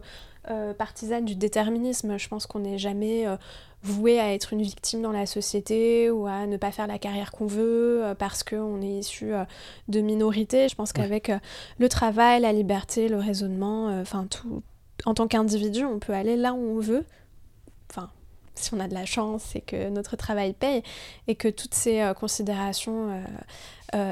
euh, partisane du déterminisme. Je pense qu'on n'est jamais euh, voué à être une victime dans la société ou à ne pas faire la carrière qu'on veut euh, parce qu'on est issu de minorités. Je pense qu'avec le travail, la liberté, le raisonnement, enfin tout, en tant qu'individu, on peut aller là où on veut. Enfin, si on a de la chance et que notre travail paye et que toutes ces considérations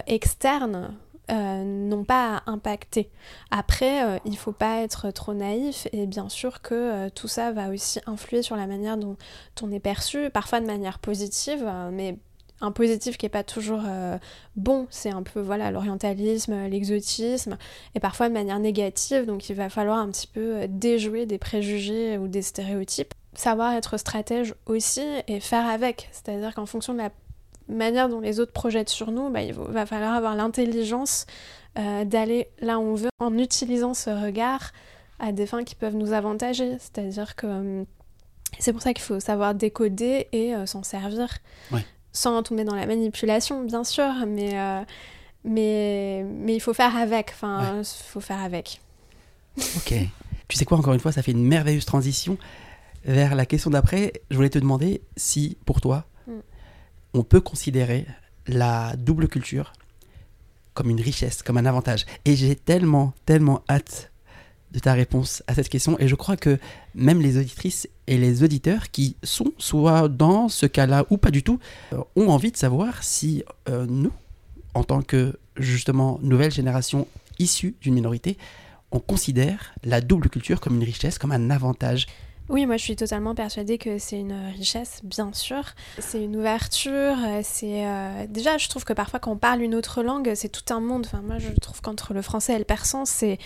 externes euh, n'ont pas impacté. Après, euh, il ne faut pas être trop naïf et bien sûr que euh, tout ça va aussi influer sur la manière dont on est perçu, parfois de manière positive, mais un positif qui n'est pas toujours bon, c'est un peu voilà l'orientalisme, l'exotisme, et parfois de manière négative, donc il va falloir un petit peu déjouer des préjugés ou des stéréotypes. Savoir être stratège aussi et faire avec, c'est-à-dire qu'en fonction de la manière dont les autres projettent sur nous, bah, il va falloir avoir l'intelligence euh, d'aller là où on veut en utilisant ce regard à des fins qui peuvent nous avantager. C'est-à-dire que hum, c'est pour ça qu'il faut savoir décoder et euh, s'en servir. Sans tomber dans la manipulation, bien sûr, mais, euh, mais, mais il faut faire avec. Enfin, il faut faire avec. Ok. tu sais quoi, encore une fois, ça fait une merveilleuse transition vers la question d'après. Je voulais te demander si, pour toi, on peut considérer la double culture comme une richesse, comme un avantage. Et j'ai tellement, tellement hâte de ta réponse à cette question. Et je crois que même les auditrices et les auditeurs qui sont soit dans ce cas-là ou pas du tout, euh, ont envie de savoir si euh, nous, en tant que justement nouvelle génération issue d'une minorité, on considère la double culture comme une richesse, comme un avantage Oui, moi je suis totalement persuadée que c'est une richesse, bien sûr. C'est une ouverture. C'est euh, déjà, je trouve que parfois quand on parle une autre langue, c'est tout un monde. Enfin, moi je trouve qu'entre le français et le persan, c'est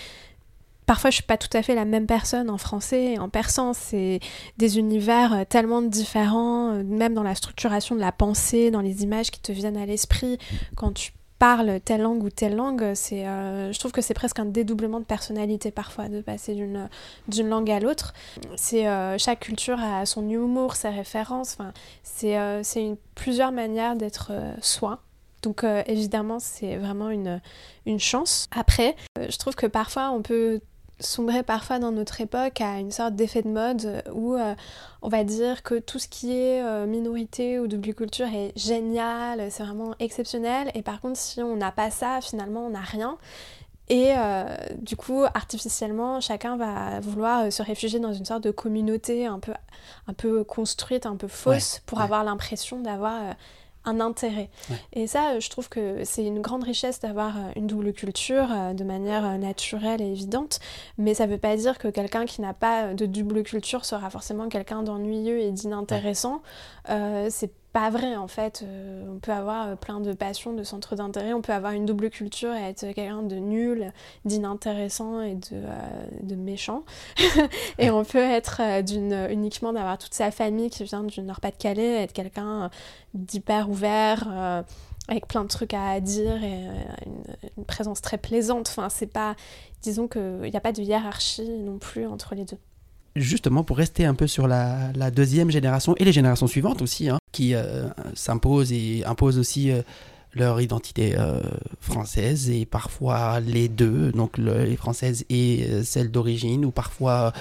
parfois je suis pas tout à fait la même personne en français et en persan. C'est des univers tellement différents, même dans la structuration de la pensée, dans les images qui te viennent à l'esprit quand tu parle telle langue ou telle langue, c'est, euh, je trouve que c'est presque un dédoublement de personnalité parfois de passer d'une, d'une langue à l'autre. C'est euh, chaque culture a son humour, ses références. Enfin, c'est, euh, c'est plusieurs manières d'être soi. Donc évidemment, c'est vraiment une, une chance. Après, je trouve que parfois on peut sombrer parfois dans notre époque à une sorte d'effet de mode euh, où euh, on va dire que tout ce qui est euh, minorité ou double culture est génial, c'est vraiment exceptionnel, et par contre si on n'a pas ça, finalement on n'a rien. Et du coup, artificiellement, chacun va vouloir se réfugier dans une sorte de communauté un peu, un peu construite, un peu fausse, pour avoir l'impression d'avoir un intérêt. Et ça, je trouve que c'est une grande richesse d'avoir euh, une double culture euh, de manière euh, naturelle et évidente, mais ça ne veut pas dire que quelqu'un qui n'a pas de double culture sera forcément quelqu'un d'ennuyeux et d'inintéressant. c'est pas vrai en fait. Euh, on peut avoir euh, plein de passions, de centres d'intérêt, on peut avoir une double culture et être quelqu'un de nul, d'inintéressant et de, euh, de méchant. et on peut être d'une uniquement d'avoir toute sa famille qui vient du Nord-Pas-de-Calais, être quelqu'un d'hyper ouvert. avec plein de trucs à dire et une, présence très plaisante. Enfin, c'est pas, disons qu'il n'y a pas de hiérarchie non plus entre les deux justement pour rester un peu sur la, deuxième génération et les générations suivantes aussi, hein, qui euh, s'imposent et imposent aussi euh, leur identité euh, française et parfois les deux, donc les françaises et celles d'origine, ou parfois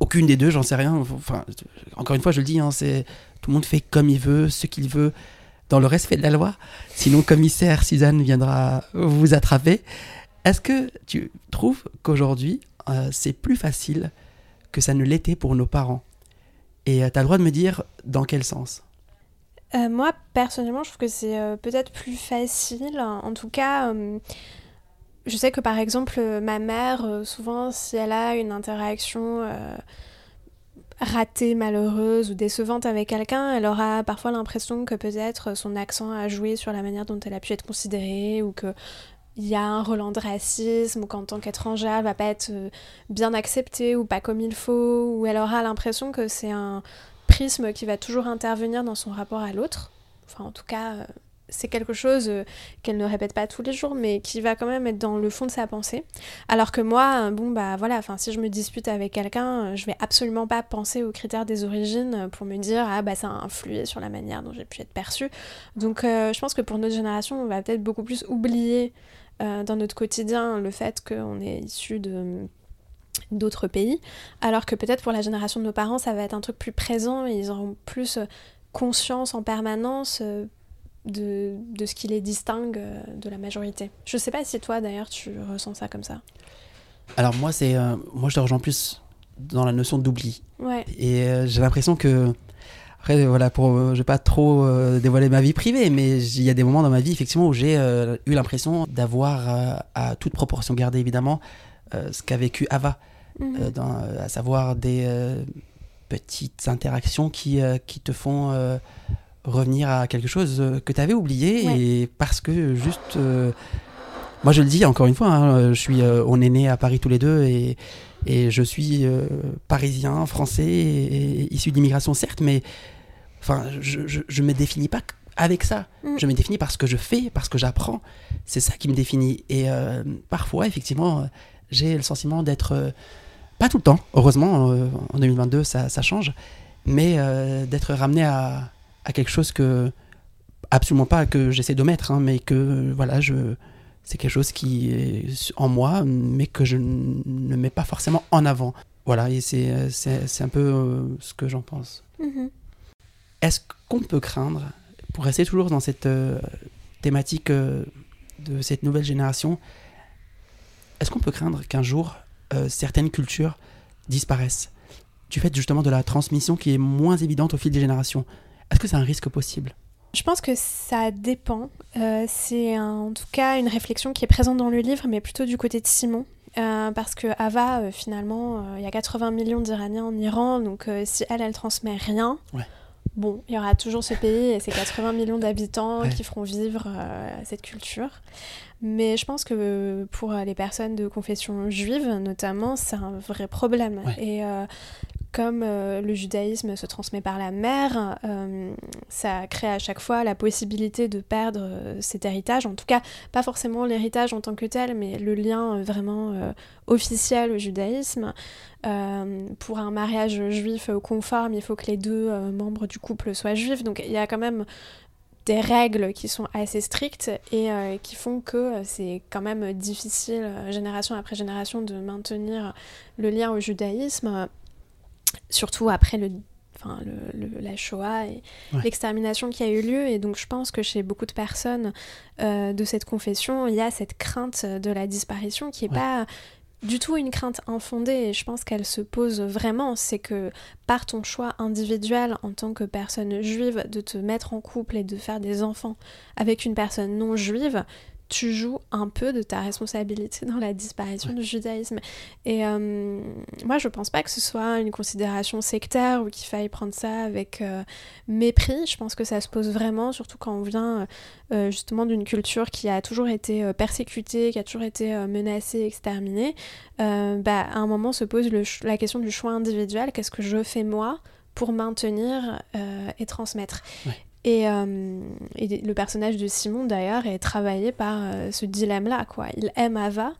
aucune des deux, j'en sais rien. Enfin, encore une fois, je le dis, hein, c'est tout le monde fait comme il veut, ce qu'il veut, dans le respect de la loi. Sinon, commissaire Suzanne viendra vous attraper. Est-ce que tu trouves qu'aujourd'hui, c'est plus facile que ça ne l'était pour nos parents. Et euh, tu as le droit de me dire dans quel sens? Euh, Moi, personnellement, je trouve que c'est euh, peut-être plus facile. En tout cas, je sais que par exemple, ma mère, souvent, si elle a une interaction ratée, malheureuse ou décevante avec quelqu'un, elle aura parfois l'impression que peut-être son accent a joué sur la manière dont elle a pu être considérée ou que il y a un relent de racisme, ou qu'en tant qu'étrangère, elle va pas être euh, bien acceptée ou pas comme il faut, ou elle aura l'impression que c'est un prisme qui va toujours intervenir dans son rapport à l'autre. Enfin, en tout cas, euh, c'est quelque chose euh, qu'elle ne répète pas tous les jours, mais qui va quand même être dans le fond de sa pensée. Alors que moi, bon, bah voilà, enfin, si je me dispute avec quelqu'un, je vais absolument pas penser aux critères des origines pour me dire, ah bah ça a influé sur la manière dont j'ai pu être perçue. Donc, je pense que pour notre génération, on va peut-être beaucoup plus oublier euh, dans notre quotidien le fait qu'on est issu de d'autres pays, alors que peut-être pour la génération de nos parents, ça va être un truc plus présent et ils auront plus euh, conscience en permanence euh, de, de, ce qui les distingue de la majorité. Je sais pas si toi d'ailleurs tu ressens ça comme ça. Alors moi c'est moi je te rejoins plus dans la notion d'oubli. Ouais. Et j'ai l'impression que après, voilà, pour, euh, je vais pas trop euh, dévoiler ma vie privée, mais il y a des moments dans ma vie, effectivement, où j'ai euh, eu l'impression d'avoir, à toute proportion gardée, évidemment, ce qu'a vécu Ava, mhm. à savoir des petites interactions qui, qui te font revenir à quelque chose que tu avais oublié, et parce que juste... moi, je le dis encore une fois, hein, je suis, on est nés à Paris tous les deux, et, et je suis parisien, français, et, issu d'immigration, certes, mais Enfin, je, je, me définis pas avec ça. Mm. Je me définis par ce que je fais, par ce que j'apprends. C'est ça qui me définit. Et euh, parfois, effectivement, j'ai le sentiment d'être. Euh, pas tout le temps, heureusement, euh, en 2022, ça, ça change. Mais d'être ramené à, à, quelque chose que. Absolument pas que j'essaie de mettre, hein, mais que voilà, je. C'est quelque chose qui est en moi, mais que je ne mets pas forcément en avant. Voilà, et c'est un peu ce que j'en pense. Mm-hmm. Est-ce qu'on peut craindre, pour rester toujours dans cette euh, thématique euh, de cette nouvelle génération, est-ce qu'on peut craindre qu'un jour euh, certaines cultures disparaissent? Du fait justement de la transmission qui est moins évidente au fil des générations Est-ce que c'est un risque possible? Je pense que ça dépend. c'est en tout cas une réflexion qui est présente dans le livre, mais plutôt du côté de Simon. parce que Ava, finalement, il y a 80 millions d'Iraniens en Iran, donc si elle, elle transmet rien, bon, il y aura toujours ce pays et ces 80 millions d'habitants qui feront vivre cette culture. Mais je pense que pour les personnes de confession juive, notamment, c'est un vrai problème. Et euh, comme euh, le judaïsme se transmet par la mère, euh, ça crée à chaque fois la possibilité de perdre cet héritage. En tout cas, pas forcément l'héritage en tant que tel, mais le lien vraiment officiel au judaïsme. pour un mariage juif conforme, il faut que les deux membres du couple soient juifs. Donc il y a quand même des règles qui sont assez strictes et euh, qui font que euh, c'est quand même difficile, euh, génération après génération, de maintenir le lien au judaïsme, surtout après le, enfin, le, la Shoah et l'extermination qui a eu lieu. Et donc je pense que chez beaucoup de personnes de cette confession, il y a cette crainte de la disparition qui n'est pas du tout une crainte infondée. Et je pense qu'elle se pose vraiment, c'est que par ton choix individuel en tant que personne juive de te mettre en couple et de faire des enfants avec une personne non juive, tu joues un peu de ta responsabilité dans la disparition du judaïsme. Et euh, moi, je pense pas que ce soit une considération sectaire ou qu'il faille prendre ça avec euh, mépris. Je pense que ça se pose vraiment, surtout quand on vient euh, justement d'une culture qui a toujours été persécutée, qui a toujours été menacée, exterminée. bah, à un moment se pose la question du choix individuel. Qu'est-ce que je fais moi pour maintenir et transmettre? Euh, et, le personnage de Simon, d'ailleurs, est travaillé par euh, ce dilemme-là, quoi. Il aime Ava,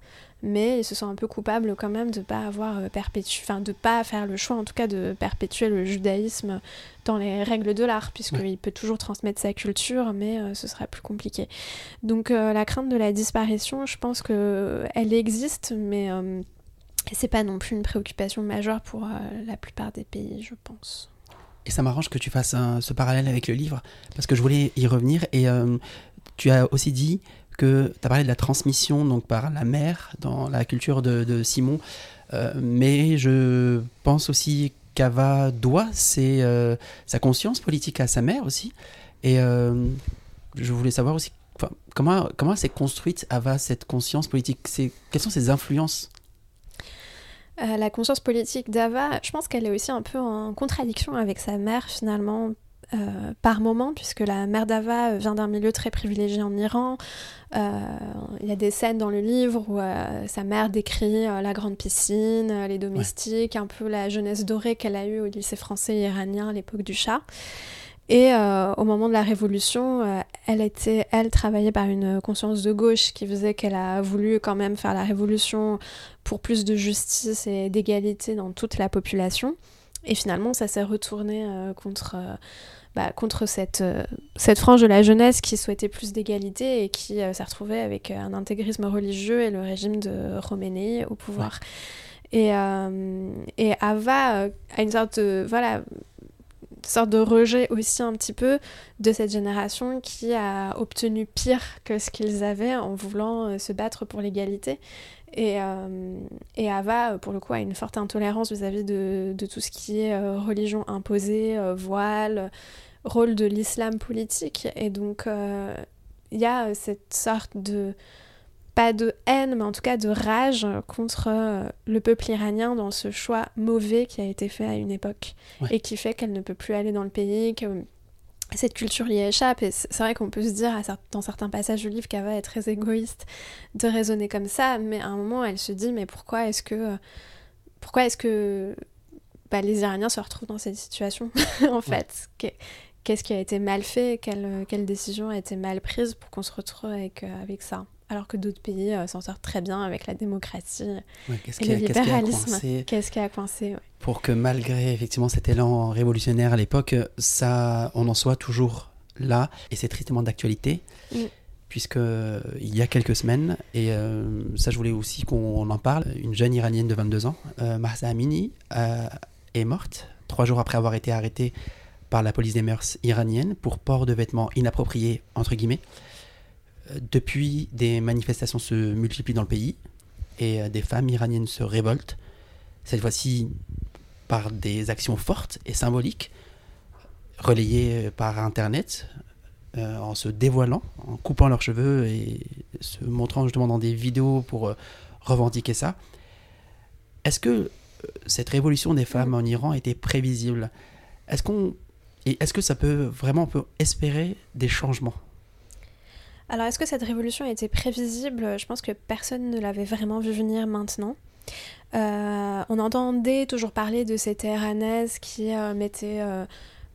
mais il se sent un peu coupable quand même de pas avoir euh, perpétué, enfin de pas faire le choix, en tout cas, de perpétuer le judaïsme dans les règles de l'art, puisqu'il peut toujours transmettre sa culture, mais ce sera plus compliqué. Donc la crainte de la disparition, je pense que elle existe, mais c'est pas non plus une préoccupation majeure pour la plupart des pays, je pense. Et ça m'arrange que tu fasses ce parallèle avec le livre, parce que je voulais y revenir. Et euh, tu as aussi dit que tu as parlé de la transmission donc par la mère dans la culture de, Simon. Euh, mais je pense aussi qu'Ava doit euh, sa conscience politique à sa mère aussi. Et je voulais savoir aussi comment, comment s'est construite Ava cette conscience politique? Quelles sont ses influences euh, la conscience politique d'Ava, je pense qu'elle est aussi un peu en contradiction avec sa mère finalement. Euh, par moment, puisque la mère d'Ava vient d'un milieu très privilégié en Iran. Euh, il y a des scènes dans le livre où sa mère décrit la grande piscine, les domestiques, un peu la jeunesse dorée qu'elle a eue au lycée français iranien à l'époque du Shah. Et euh, au moment de la Révolution, euh, elle était, elle, travaillait par une conscience de gauche qui faisait qu'elle a voulu quand même faire la Révolution pour plus de justice et d'égalité dans toute la population. Et finalement, ça s'est retourné euh, contre, bah, contre cette, cette frange de la jeunesse qui souhaitait plus d'égalité et qui s'est retrouvée avec un intégrisme religieux et le régime de Khomeini au pouvoir. Et, et Ava a une sorte de... Voilà, sorte de rejet aussi un petit peu de cette génération qui a obtenu pire que ce qu'ils avaient en voulant euh, se battre pour l'égalité. Et, euh, et, Ava, pour le coup, a une forte intolérance vis-à-vis de, tout ce qui est euh, religion imposée, voile, rôle de l'islam politique. Et donc, il y a cette sorte de pas de haine, mais en tout cas de rage contre euh, le peuple iranien dans ce choix mauvais qui a été fait à une époque et qui fait qu'elle ne peut plus aller dans le pays, que cette culture y échappe. Et c'est vrai qu'on peut se dire dans certains passages du livre qu'Ava est très égoïste de raisonner comme ça, mais à un moment elle se dit mais pourquoi est-ce que pourquoi est-ce que bah, les Iraniens se retrouvent dans cette situation en fait? Qu'est-ce qui a été mal fait? Quelle, quelle, décision a été mal prise pour qu'on se retrouve avec, euh, avec ça? Alors que d'autres pays euh, s'en sortent très bien avec la démocratie et le libéralisme. Qu'est-ce qui a coincé Pour que malgré effectivement cet élan révolutionnaire à l'époque, ça, on en soit toujours là, et c'est tristement d'actualité. Mm. Puisque euh, il y a quelques semaines, et euh, ça je voulais aussi qu'on en parle, une jeune iranienne de 22 ans, Mahsa Amini, est morte trois jours après avoir été arrêtée par la police des mœurs iranienne pour port de vêtements inappropriés, entre guillemets. Depuis, des manifestations se multiplient dans le pays et euh, des femmes iraniennes se révoltent, cette fois-ci par des actions fortes et symboliques, relayées par Internet, euh, en se dévoilant, en coupant leurs cheveux et se montrant justement dans des vidéos pour euh, revendiquer ça. Est-ce que cette révolution des femmes en Iran était prévisible? Est-ce qu'on et est-ce que ça peut vraiment peut espérer des changements? Alors est-ce que cette révolution était prévisible? Je pense que personne ne l'avait vraiment vu venir maintenant. Euh, on entendait toujours parler de ces terranaises qui euh, mettaient euh,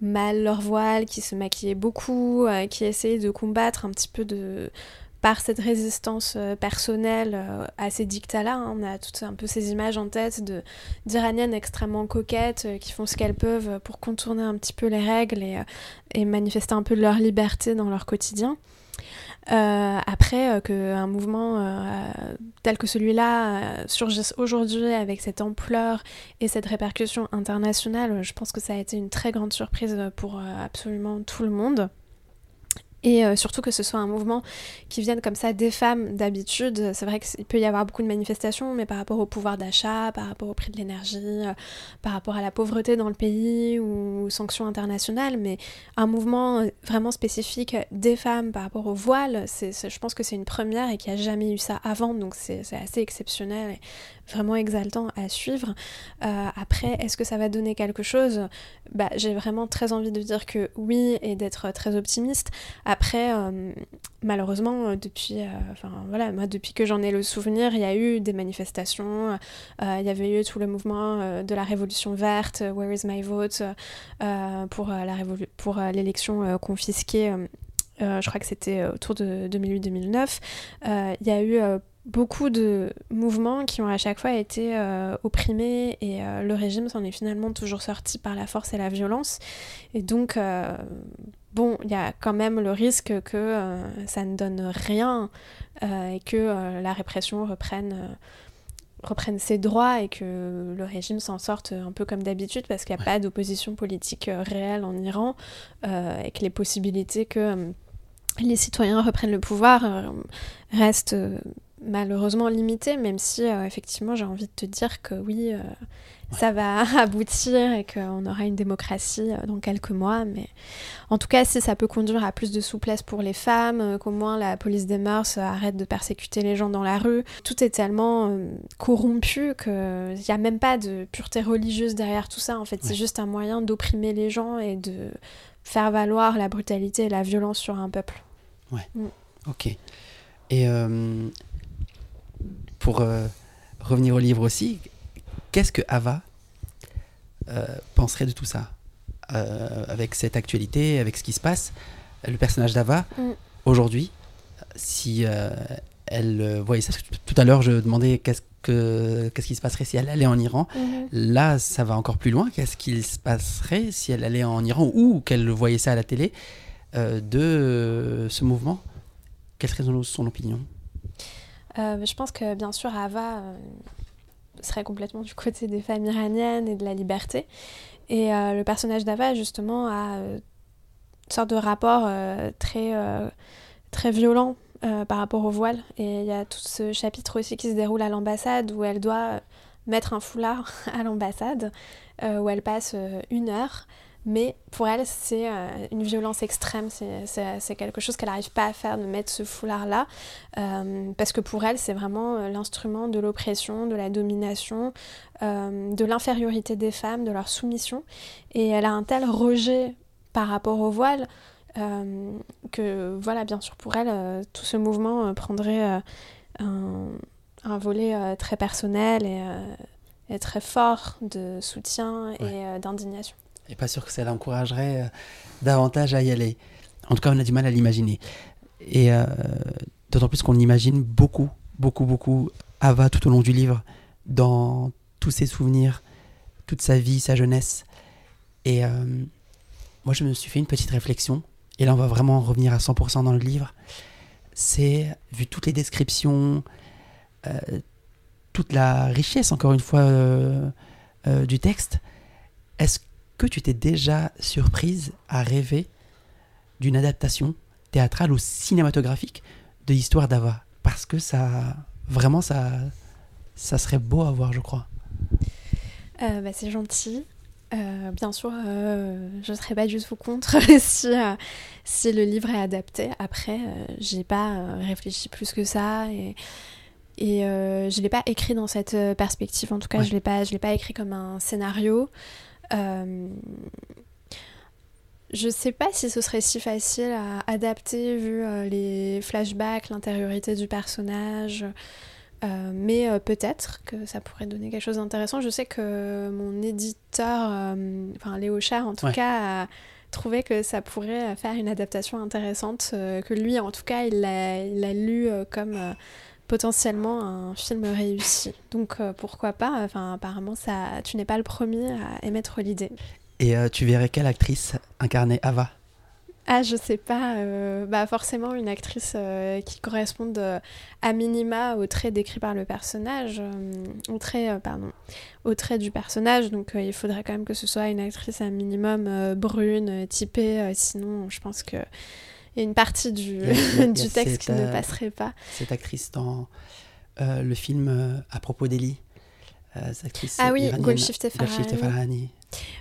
mal leur voile, qui se maquillaient beaucoup, qui essayaient de combattre un petit peu par cette résistance personnelle à ces dictats-là. Hein. On a toutes un peu ces images en tête de d'Iraniennes extrêmement coquettes qui font ce qu'elles peuvent pour contourner un petit peu les règles et, et manifester un peu leur liberté dans leur quotidien. Euh, après euh, qu'un mouvement euh, tel que celui-là surgisse aujourd'hui avec cette ampleur et cette répercussion internationale, je pense que ça a été une très grande surprise pour absolument tout le monde. Et euh, surtout que ce soit un mouvement qui vienne comme ça des femmes d'habitude. C'est vrai qu'il peut y avoir beaucoup de manifestations, mais par rapport au pouvoir d'achat, par rapport au prix de l'énergie, euh, par rapport à la pauvreté dans le pays ou sanctions internationales, mais un mouvement euh, vraiment spécifique des femmes par rapport au voile, je pense que c'est une première et qu'il n'y a jamais eu ça avant, donc c'est assez exceptionnel vraiment exaltant à suivre. après, est-ce que ça va donner quelque chose? Bah, J'ai vraiment très envie de dire que oui et d'être très optimiste. Après, euh, malheureusement, euh, depuis, euh, voilà, moi depuis que j'en ai le souvenir, il y a eu des manifestations, il y avait eu tout le mouvement de la révolution verte, Where is my vote, pour la pour l'élection confisquée. je crois que c'était autour de 2008-2009. Il y a eu beaucoup de mouvements qui ont à chaque fois été opprimés et le régime s'en est finalement toujours sorti par la force et la violence. Et donc, bon, il y a quand même le risque que euh, ça ne donne rien euh, et que euh, la répression reprenne, reprenne ses droits et que le régime s'en sorte un peu comme d'habitude parce qu'il n'y a pas d'opposition politique réelle en Iran et que les possibilités que les citoyens reprennent le pouvoir restent malheureusement limitées, même si effectivement j'ai envie de te dire que oui ça va aboutir et qu'on aura une démocratie euh, dans quelques mois. Mais en tout cas, si ça peut conduire à plus de souplesse pour les femmes, euh, qu'au moins la police des mœurs arrête de persécuter les gens dans la rue, tout est tellement euh, corrompu qu'il n'y a même pas de pureté religieuse derrière tout ça. En fait, c'est juste un moyen d'opprimer les gens et de faire valoir la brutalité et la violence sur un peuple. Ouais. Mm. Ok. Et pour revenir au livre aussi, Qu'est-ce que Ava euh, penserait de tout ça? Euh, Avec cette actualité, avec ce qui se passe, le personnage d'Ava, mm. aujourd'hui, si euh, elle voyait ça, tout à l'heure je demandais qu'est-ce que qu'est-ce qui se passerait si elle allait en Iran. Mm-hmm. Là, ça va encore plus loin. Qu'est-ce qu'il se passerait si elle allait en Iran ou qu'elle voyait ça à la télé de ce mouvement? Quelle serait son, opinion? Je pense que bien sûr, Ava serait complètement du côté des femmes iraniennes et de la liberté. Et euh, le personnage d'Ava, justement, a euh, une sorte de rapport euh, très, très violent par rapport au voile. Et il y a tout ce chapitre aussi qui se déroule à l'ambassade où elle doit mettre un foulard à l'ambassade, où elle passe une heure mais pour elle, c'est euh, une violence extrême, c'est quelque chose qu'elle n'arrive pas à faire de mettre ce foulard-là, euh, parce que pour elle, c'est vraiment euh, l'instrument de l'oppression, de la domination, de l'infériorité des femmes, de leur soumission, et elle a un tel rejet par rapport au voile que, voilà, bien sûr, pour elle, tout ce mouvement prendrait un, un, volet très personnel et, et, très fort de soutien et d'indignation pas sûr que ça l'encouragerait euh, davantage à y aller. En tout cas, on a du mal à l'imaginer. Et euh, d'autant plus qu'on imagine beaucoup, beaucoup, beaucoup Ava tout au long du livre, dans tous ses souvenirs, toute sa vie, sa jeunesse. Et euh, moi, je me suis fait une petite réflexion, et là, on va vraiment revenir à 100% dans le livre. C'est, vu toutes les descriptions, toute la richesse, encore une fois, du texte, est-ce que tu t'es déjà surprise à rêver d'une adaptation théâtrale ou cinématographique de l'histoire d'Ava? Parce que ça, vraiment, ça, ça serait beau à voir, je crois. Euh, bah, c'est gentil. Euh, bien sûr, euh, je ne serais pas du tout contre si, si le livre est adapté. Après, j'ai pas réfléchi plus que ça. Et et je ne l'ai pas écrit dans cette perspective. En tout cas, je ne l'ai pas, pas écrit comme un scénario. Je sais pas si ce serait si facile à adapter vu euh, les flashbacks, l'intériorité du personnage, euh, mais euh, peut-être que ça pourrait donner quelque chose d'intéressant. Je sais que mon éditeur, enfin Léo Char en tout cas, a trouvé que ça pourrait faire une adaptation intéressante, que lui en tout cas il l'a lu comme potentiellement un film réussi. Donc pourquoi pas Enfin apparemment ça, tu n'es pas le premier à émettre l'idée. Et euh, tu verrais quelle actrice incarner Ava? Ah, je sais pas. Euh, bah forcément une actrice euh, qui corresponde à minima aux traits décrits par le personnage, aux traits, pardon, aux traits du personnage. Donc il faudrait quand même que ce soit une actrice à minimum brune, typée. sinon, je pense que y a une partie du, du texte qui ne passerait pas. Cette actrice dans le film à propos d'Eli. ah oui, Golshifteh Farahani.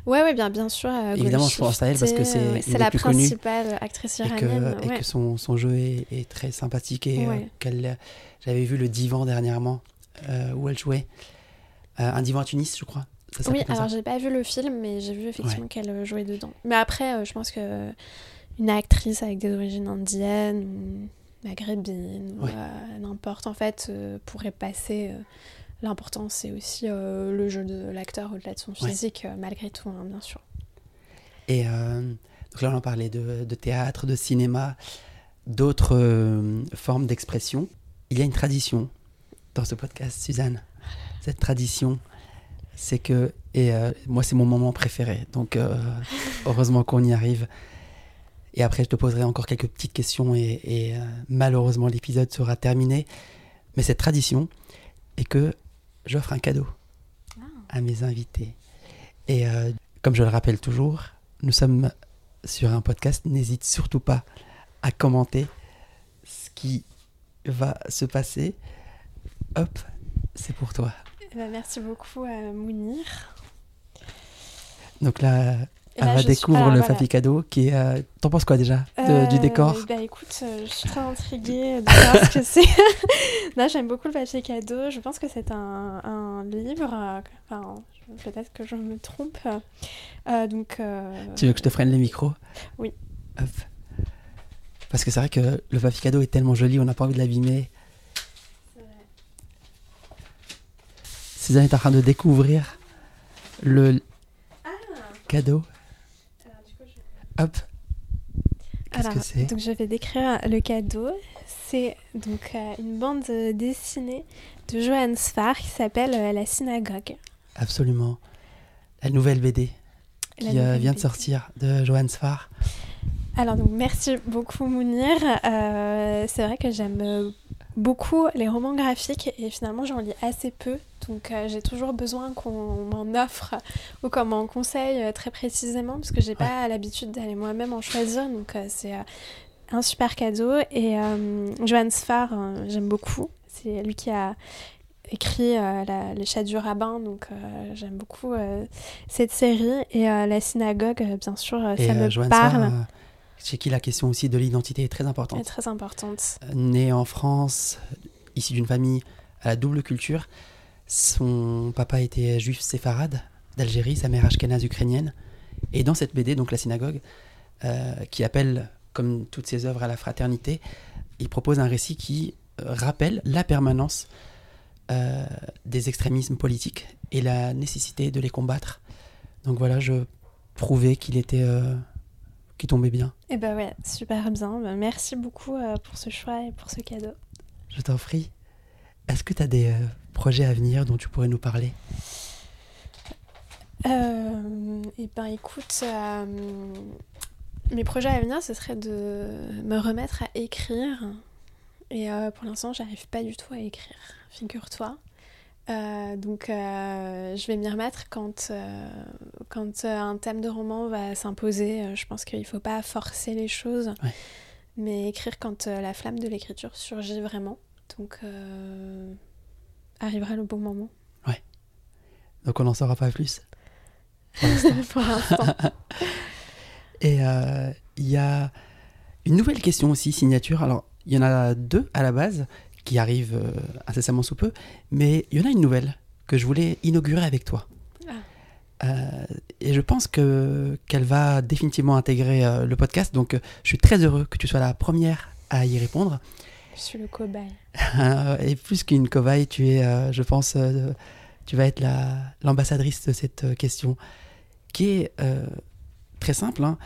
Ouais, ouais, bien, bien sûr. Euh, Évidemment, je pense à elle parce que c'est la principale actrice iranienne. Et que, et que son, son, jeu est, est, très sympathique. Et euh, qu'elle, j'avais vu le divan dernièrement euh, où elle jouait. un divan à Tunis, je crois. oui, alors j'ai pas vu le film, mais j'ai vu effectivement qu'elle jouait dedans. Mais après, je pense que une actrice avec des origines indiennes maghrébines, n'importe, en fait, pourrait passer L'important, c'est aussi euh, le jeu de l'acteur au-delà de son physique, euh, malgré tout, hein, bien sûr. Et euh, donc là, on en parlait de, théâtre, de cinéma, d'autres formes d'expression. Il y a une tradition dans ce podcast, Suzanne. Cette tradition, c'est que, et moi, c'est mon moment préféré. Donc, heureusement qu'on y arrive. Et après, je te poserai encore quelques petites questions et, et malheureusement, l'épisode sera terminé. Mais cette tradition est que j'offre un cadeau ah. à mes invités. Et euh, comme je le rappelle toujours, nous sommes sur un podcast. N'hésite surtout pas à commenter ce qui va se passer. Hop, c'est pour toi. Eh ben, merci beaucoup à Mounir. Donc là, elle découvre le voilà. cadeau qui est. Euh, t'en penses quoi déjà du euh, décor Bah écoute, euh, je suis très intriguée de voir ce que c'est. Là, j'aime beaucoup le cadeau. Je pense que c'est un, un, livre. Enfin, peut-être que je me trompe. donc. Tu veux que je te freine les micros Oui. Hop. Parce que c'est vrai que le cadeau est tellement joli, on n'a pas envie de l'abîmer. Suzanne est en train de découvrir le ah. cadeau. Hop. Qu'est-ce que c'est? Donc je vais décrire le cadeau. C'est donc euh, une bande dessinée de Johan Sfar qui s'appelle euh, La Synagogue. Absolument. La nouvelle BD qui euh, vient de sortir de Johan Sfar. Alors donc merci beaucoup Mounir. c'est vrai que j'aime beaucoup les romans graphiques et finalement j'en lis assez peu. Donc euh, j'ai toujours besoin qu'on m'en offre ou qu'on m'en conseille euh, très précisément parce que j'ai pas l'habitude d'aller moi-même en choisir. Donc euh, c'est un super cadeau. Et Johan Sfar, j'aime beaucoup. C'est lui qui a écrit Les chats du rabbin, donc j'aime beaucoup cette série. Et La synagogue, bien sûr, ça me parle chez qui la question aussi de l'identité est très importante. Est très importante. Euh, né en France, issu d'une famille à la double culture, son papa était juif séfarade d'Algérie, sa mère ashkénaze ukrainienne. Et dans cette BD, donc la synagogue, euh, qui appelle, comme toutes ses œuvres, à la fraternité, il propose un récit qui euh, rappelle la permanence des extrémismes politiques et la nécessité de les combattre. Donc voilà, je prouvais qu'il était qui tombait bien. Eh ben ouais, super bien. Ben, merci beaucoup euh, pour ce choix et pour ce cadeau. Je t'en prie. Est-ce que tu as des euh, projets à venir dont tu pourrais nous parler? Euh, Eh ben écoute, mes projets à venir, ce serait de me remettre à écrire. Et pour l'instant, j'arrive pas du tout à écrire, figure-toi. Euh, donc euh, je vais m'y remettre quand, euh, quand un thème de roman va s'imposer. je pense qu'il ne faut pas forcer les choses, mais écrire quand la flamme de l'écriture surgit vraiment. Donc arrivera le bon moment. Ouais. Donc on n'en saura pas plus. Pour l'instant. Et il y a une nouvelle question aussi, signature. Alors il y en a deux à la base qui arrive euh, incessamment sous peu. Mais il y en a une nouvelle que je voulais inaugurer avec toi. Ah. Euh, et je pense que qu'elle va définitivement intégrer euh, le podcast. Donc, je suis très heureux que tu sois la première à y répondre. Je suis le cobaye. et plus qu'une cobaye, tu es, je pense, tu vas être la- l'ambassadrice de cette question, qui est très simple. hein.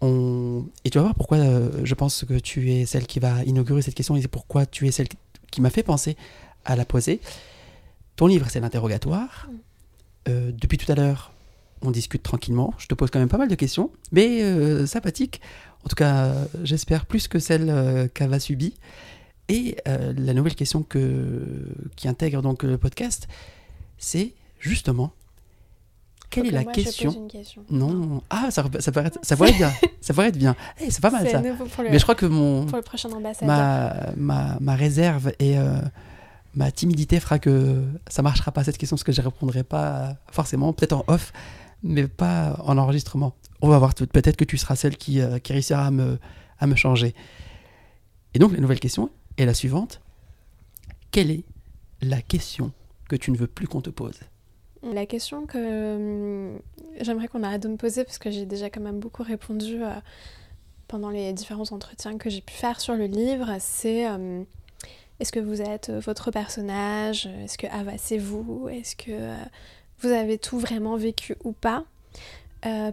On... Et tu vas voir pourquoi euh, je pense que tu es celle qui va inaugurer cette question et pourquoi tu es celle qui- m'a fait penser à la poser. Ton livre, c'est l'interrogatoire. Mm. Euh, depuis tout à l'heure, on discute tranquillement. Je te pose quand même pas mal de questions, mais euh, sympathique. En tout cas, j'espère plus que celle euh, qu'Ava subie. Et euh, la nouvelle question que, qui intègre donc le podcast, c'est justement quelle est que la moi, je question pose une question. Non, ah ça, ça pourrait être, ça pourrait être bien, ça pourrait être bien. Eh, c'est pas mal ça. le, Mais je crois que mon pour le prochain ambassadeur. ma, ma, ma réserve et euh, ma timidité fera que ça marchera pas cette question parce que je répondrai pas forcément, peut-être en off, mais pas en enregistrement. On va voir tout. Peut-être que tu seras celle qui, euh, qui réussira à me, à me changer. Et donc la nouvelle question est la suivante. Quelle est la question que tu ne veux plus qu'on te pose? La question que hum, j'aimerais qu'on arrête de me poser, parce que j'ai déjà quand même beaucoup répondu euh, pendant les différents entretiens que j'ai pu faire sur le livre, c'est euh, est-ce que vous êtes euh, votre personnage Est-ce que Ava c'est vous Est-ce que euh, vous avez tout vraiment vécu ou pas?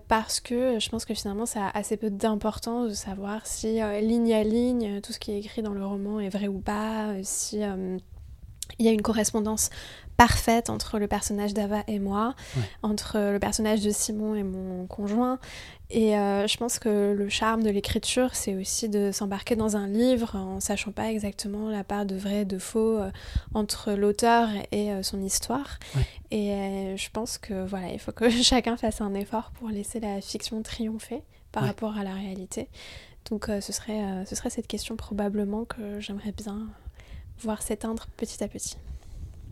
Parce que je pense que finalement ça a assez peu d'importance de savoir si ligne à ligne tout ce qui est écrit dans le roman est vrai ou pas, si euh, il y a une correspondance parfaite entre le personnage d'Ava et moi, Ouais. entre le personnage de Simon et mon conjoint. Et euh, je pense que le charme de l'écriture, c'est aussi de s'embarquer dans un livre en sachant pas exactement la part de vrai et de faux euh, entre l'auteur et euh, son histoire. Ouais. Et je pense que voilà, il faut que chacun fasse un effort pour laisser la fiction triompher par Ouais. rapport à la réalité. Donc ce, serait, ce serait cette question probablement que j'aimerais bien voir s'éteindre petit à petit.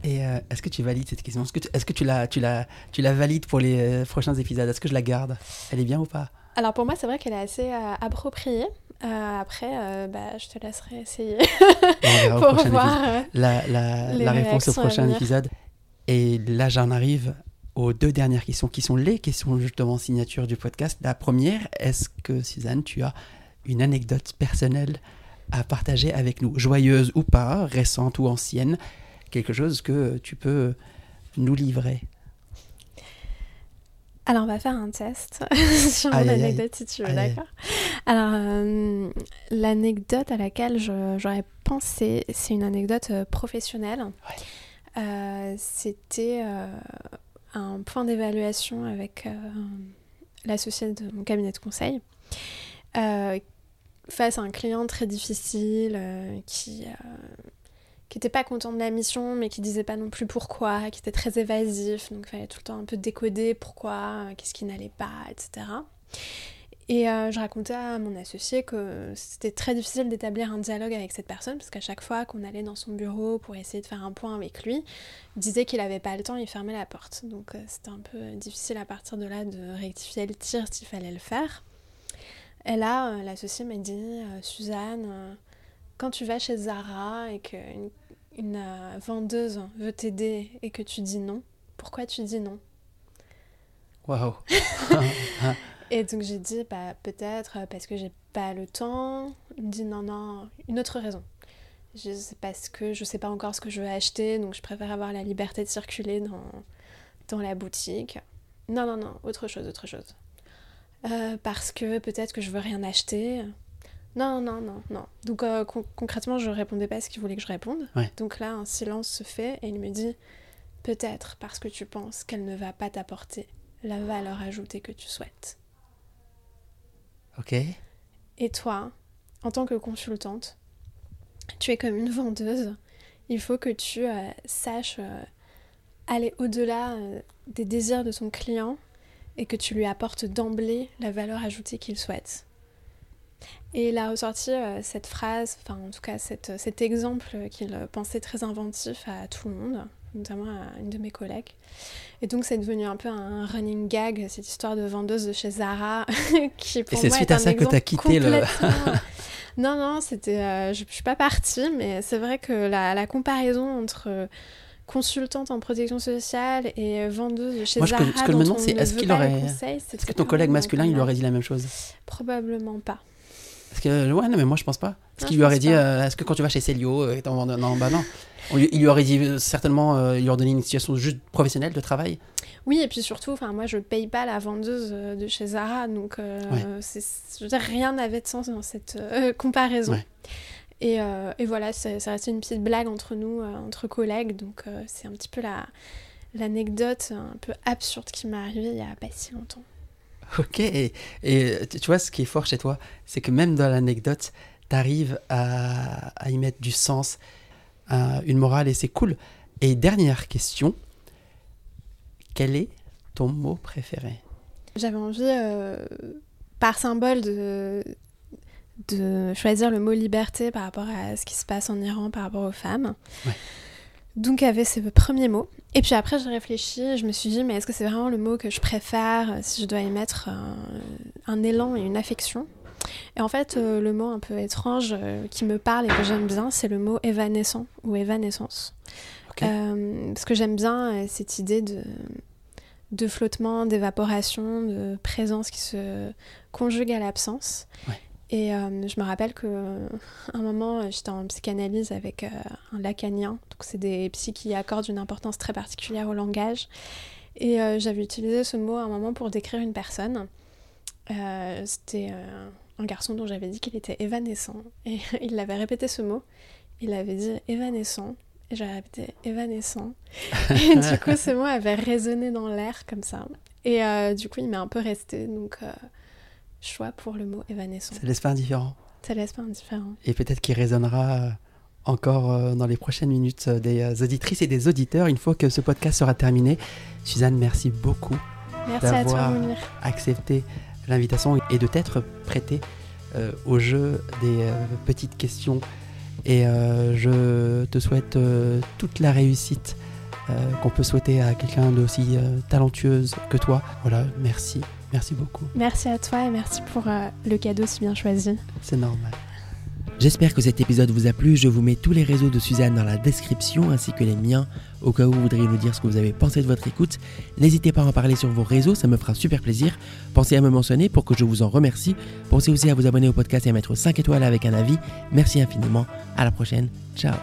Et euh, est-ce que tu valides cette question? Est-ce que tu, est-ce que tu la, tu la, tu la valides pour les euh, prochains épisodes? Est-ce que je la garde? Elle est bien ou pas? Alors pour moi, c'est vrai qu'elle est assez euh, appropriée. Après, bah, je te laisserai essayer pour voir. la, la, réponse au prochain épisode. Et là, j'en arrive aux deux dernières questions qui sont les questions justement signature du podcast. La première, est-ce que Suzanne, tu as une anecdote personnelle? À partager avec nous Joyeuse ou pas, récente ou ancienne Quelque chose que tu peux nous livrer Alors, on va faire un test sur mon anecdote si tu veux, d'accord? Alors, euh, l'anecdote à laquelle j'aurais pensé, c'est une anecdote euh, professionnelle. Euh, C'était euh, un point d'évaluation avec l'associé de mon cabinet de conseil. Euh, face à un client très difficile euh, qui euh, qui était pas content de la mission mais qui disait pas non plus pourquoi, qui était très évasif donc il fallait tout le temps un peu décoder pourquoi, euh, qu'est-ce qui n'allait pas, etc. Et euh, je racontais à mon associé que c'était très difficile d'établir un dialogue avec cette personne parce qu'à chaque fois qu'on allait dans son bureau pour essayer de faire un point avec lui, il disait qu'il avait pas le temps, il fermait la porte. Donc euh, c'était un peu euh, difficile à partir de là de rectifier le tir s'il fallait le faire. Et là, euh, l'associé m'a dit euh, Suzanne, euh, quand tu vas chez Zara et qu'une une, vendeuse veut t'aider et que tu dis non, pourquoi tu dis non? Waouh Et donc j'ai dit bah peut-être parce que j'ai pas le temps. Il me dit non non, une autre raison. Je- C'est parce que je sais pas encore ce que je veux acheter, donc je préfère avoir la liberté de circuler dans, dans la boutique. Non non non, autre chose, autre chose. Euh, parce que peut-être que je veux rien acheter. Non non non non. Donc euh, con- concrètement je répondais pas à ce qu'il voulait que je réponde. Ouais. Donc là un silence se fait et il me dit peut-être parce que tu penses qu'elle ne va pas t'apporter la valeur ajoutée que tu souhaites. Ok. Et toi, en tant que consultante, tu es comme une vendeuse. Il faut que tu euh, saches euh, aller au-delà des désirs de ton client et que tu lui apportes d'emblée la valeur ajoutée qu'il souhaite. Et il a ressorti euh, cette phrase, enfin en tout cas cette- cet exemple qu'il euh, pensait très inventif à tout le monde, notamment à une de mes collègues. Et donc c'est devenu un peu un running gag, cette histoire de vendeuse de chez Zara, qui pour c'est moi suite est à ça que t'as exemple quitté le- Non, non, c'était. je, je suis pas partie, mais c'est vrai que la, la comparaison entre consultante en protection sociale et vendeuse chez Moi, Zara. que, ce que je me demande, c'est est-ce qu'il aurait. Est-ce que ton collègue masculin, il lui aurait dit la même chose? Probablement pas. Parce que, ouais, non, mais moi, je pense pas. Est-ce qu'il lui aurait dit, euh, est-ce que quand tu vas chez Célio, euh, non, bah non. il lui aurait dit euh, certainement, il lui aurait donné une situation juste professionnelle de travail. Oui, et puis surtout, enfin, moi, je paye pas la vendeuse de chez Zara, donc c'est, je veux dire, rien n'avait de sens dans cette comparaison. Et, et, voilà, ça, ça restait une petite blague entre nous, entre collègues, donc c'est un petit peu la, l'anecdote un peu absurde qui m'est arrivée il y a pas si longtemps. Ok, et, tu vois, ce qui est fort chez toi, c'est que même dans l'anecdote, tu arrives à, y mettre du sens, une morale, et c'est cool. Et dernière question, quel est ton mot préféré? J'avais envie, euh, par symbole, de, de choisir le mot liberté par rapport à ce qui se passe en Iran, par rapport aux femmes. Ouais. Donc, avait ces premiers mots. Et puis après, j'ai réfléchi, je me suis dit, mais est-ce que c'est vraiment le mot que je préfère, euh, si je dois y mettre un, élan et une affection? Et en fait, euh, le mot un peu étrange euh, qui me parle et que j'aime bien, c'est le mot évanescent ou évanescence. parce que j'aime bien cette idée de, de flottement, d'évaporation, de présence qui se conjugue à l'absence. Et euh, je me rappelle qu'à un moment, j'étais en psychanalyse avec euh, un lacanien. Donc, c'est des psys qui accordent une importance très particulière au langage. Et euh, j'avais utilisé ce mot à un moment pour décrire une personne. C'était un garçon dont j'avais dit qu'il était évanescent. Et il avait répété ce mot. Il avait dit évanescent. Et j'avais répété évanescent. et du coup, ce mot avait résonné dans l'air comme ça. Et du coup, il m'est un peu resté. Donc choix pour le mot évanescent. Ça laisse pas indifférent. Ça laisse pas indifférent. Et peut-être qu'il résonnera euh, encore euh, dans les prochaines minutes euh, des auditrices et des auditeurs une fois que ce podcast sera terminé. Suzanne, merci beaucoup d'avoir accepté l'invitation et de t'être prêtée au jeu des petites questions. Et je te souhaite toute la réussite qu'on peut souhaiter à quelqu'un d'aussi talentueuse que toi. Voilà, merci. Merci beaucoup. Merci à toi et merci pour euh, le cadeau si bien choisi. C'est normal. J'espère que cet épisode vous a plu. Je vous mets tous les réseaux de Suzanne dans la description ainsi que les miens au cas où vous voudriez nous dire ce que vous avez pensé de votre écoute. N'hésitez pas à en parler sur vos réseaux, ça me fera super plaisir. Pensez à me mentionner pour que je vous en remercie. Pensez aussi à vous abonner au podcast et à mettre 5 étoiles avec un avis. Merci infiniment. À la prochaine. Ciao.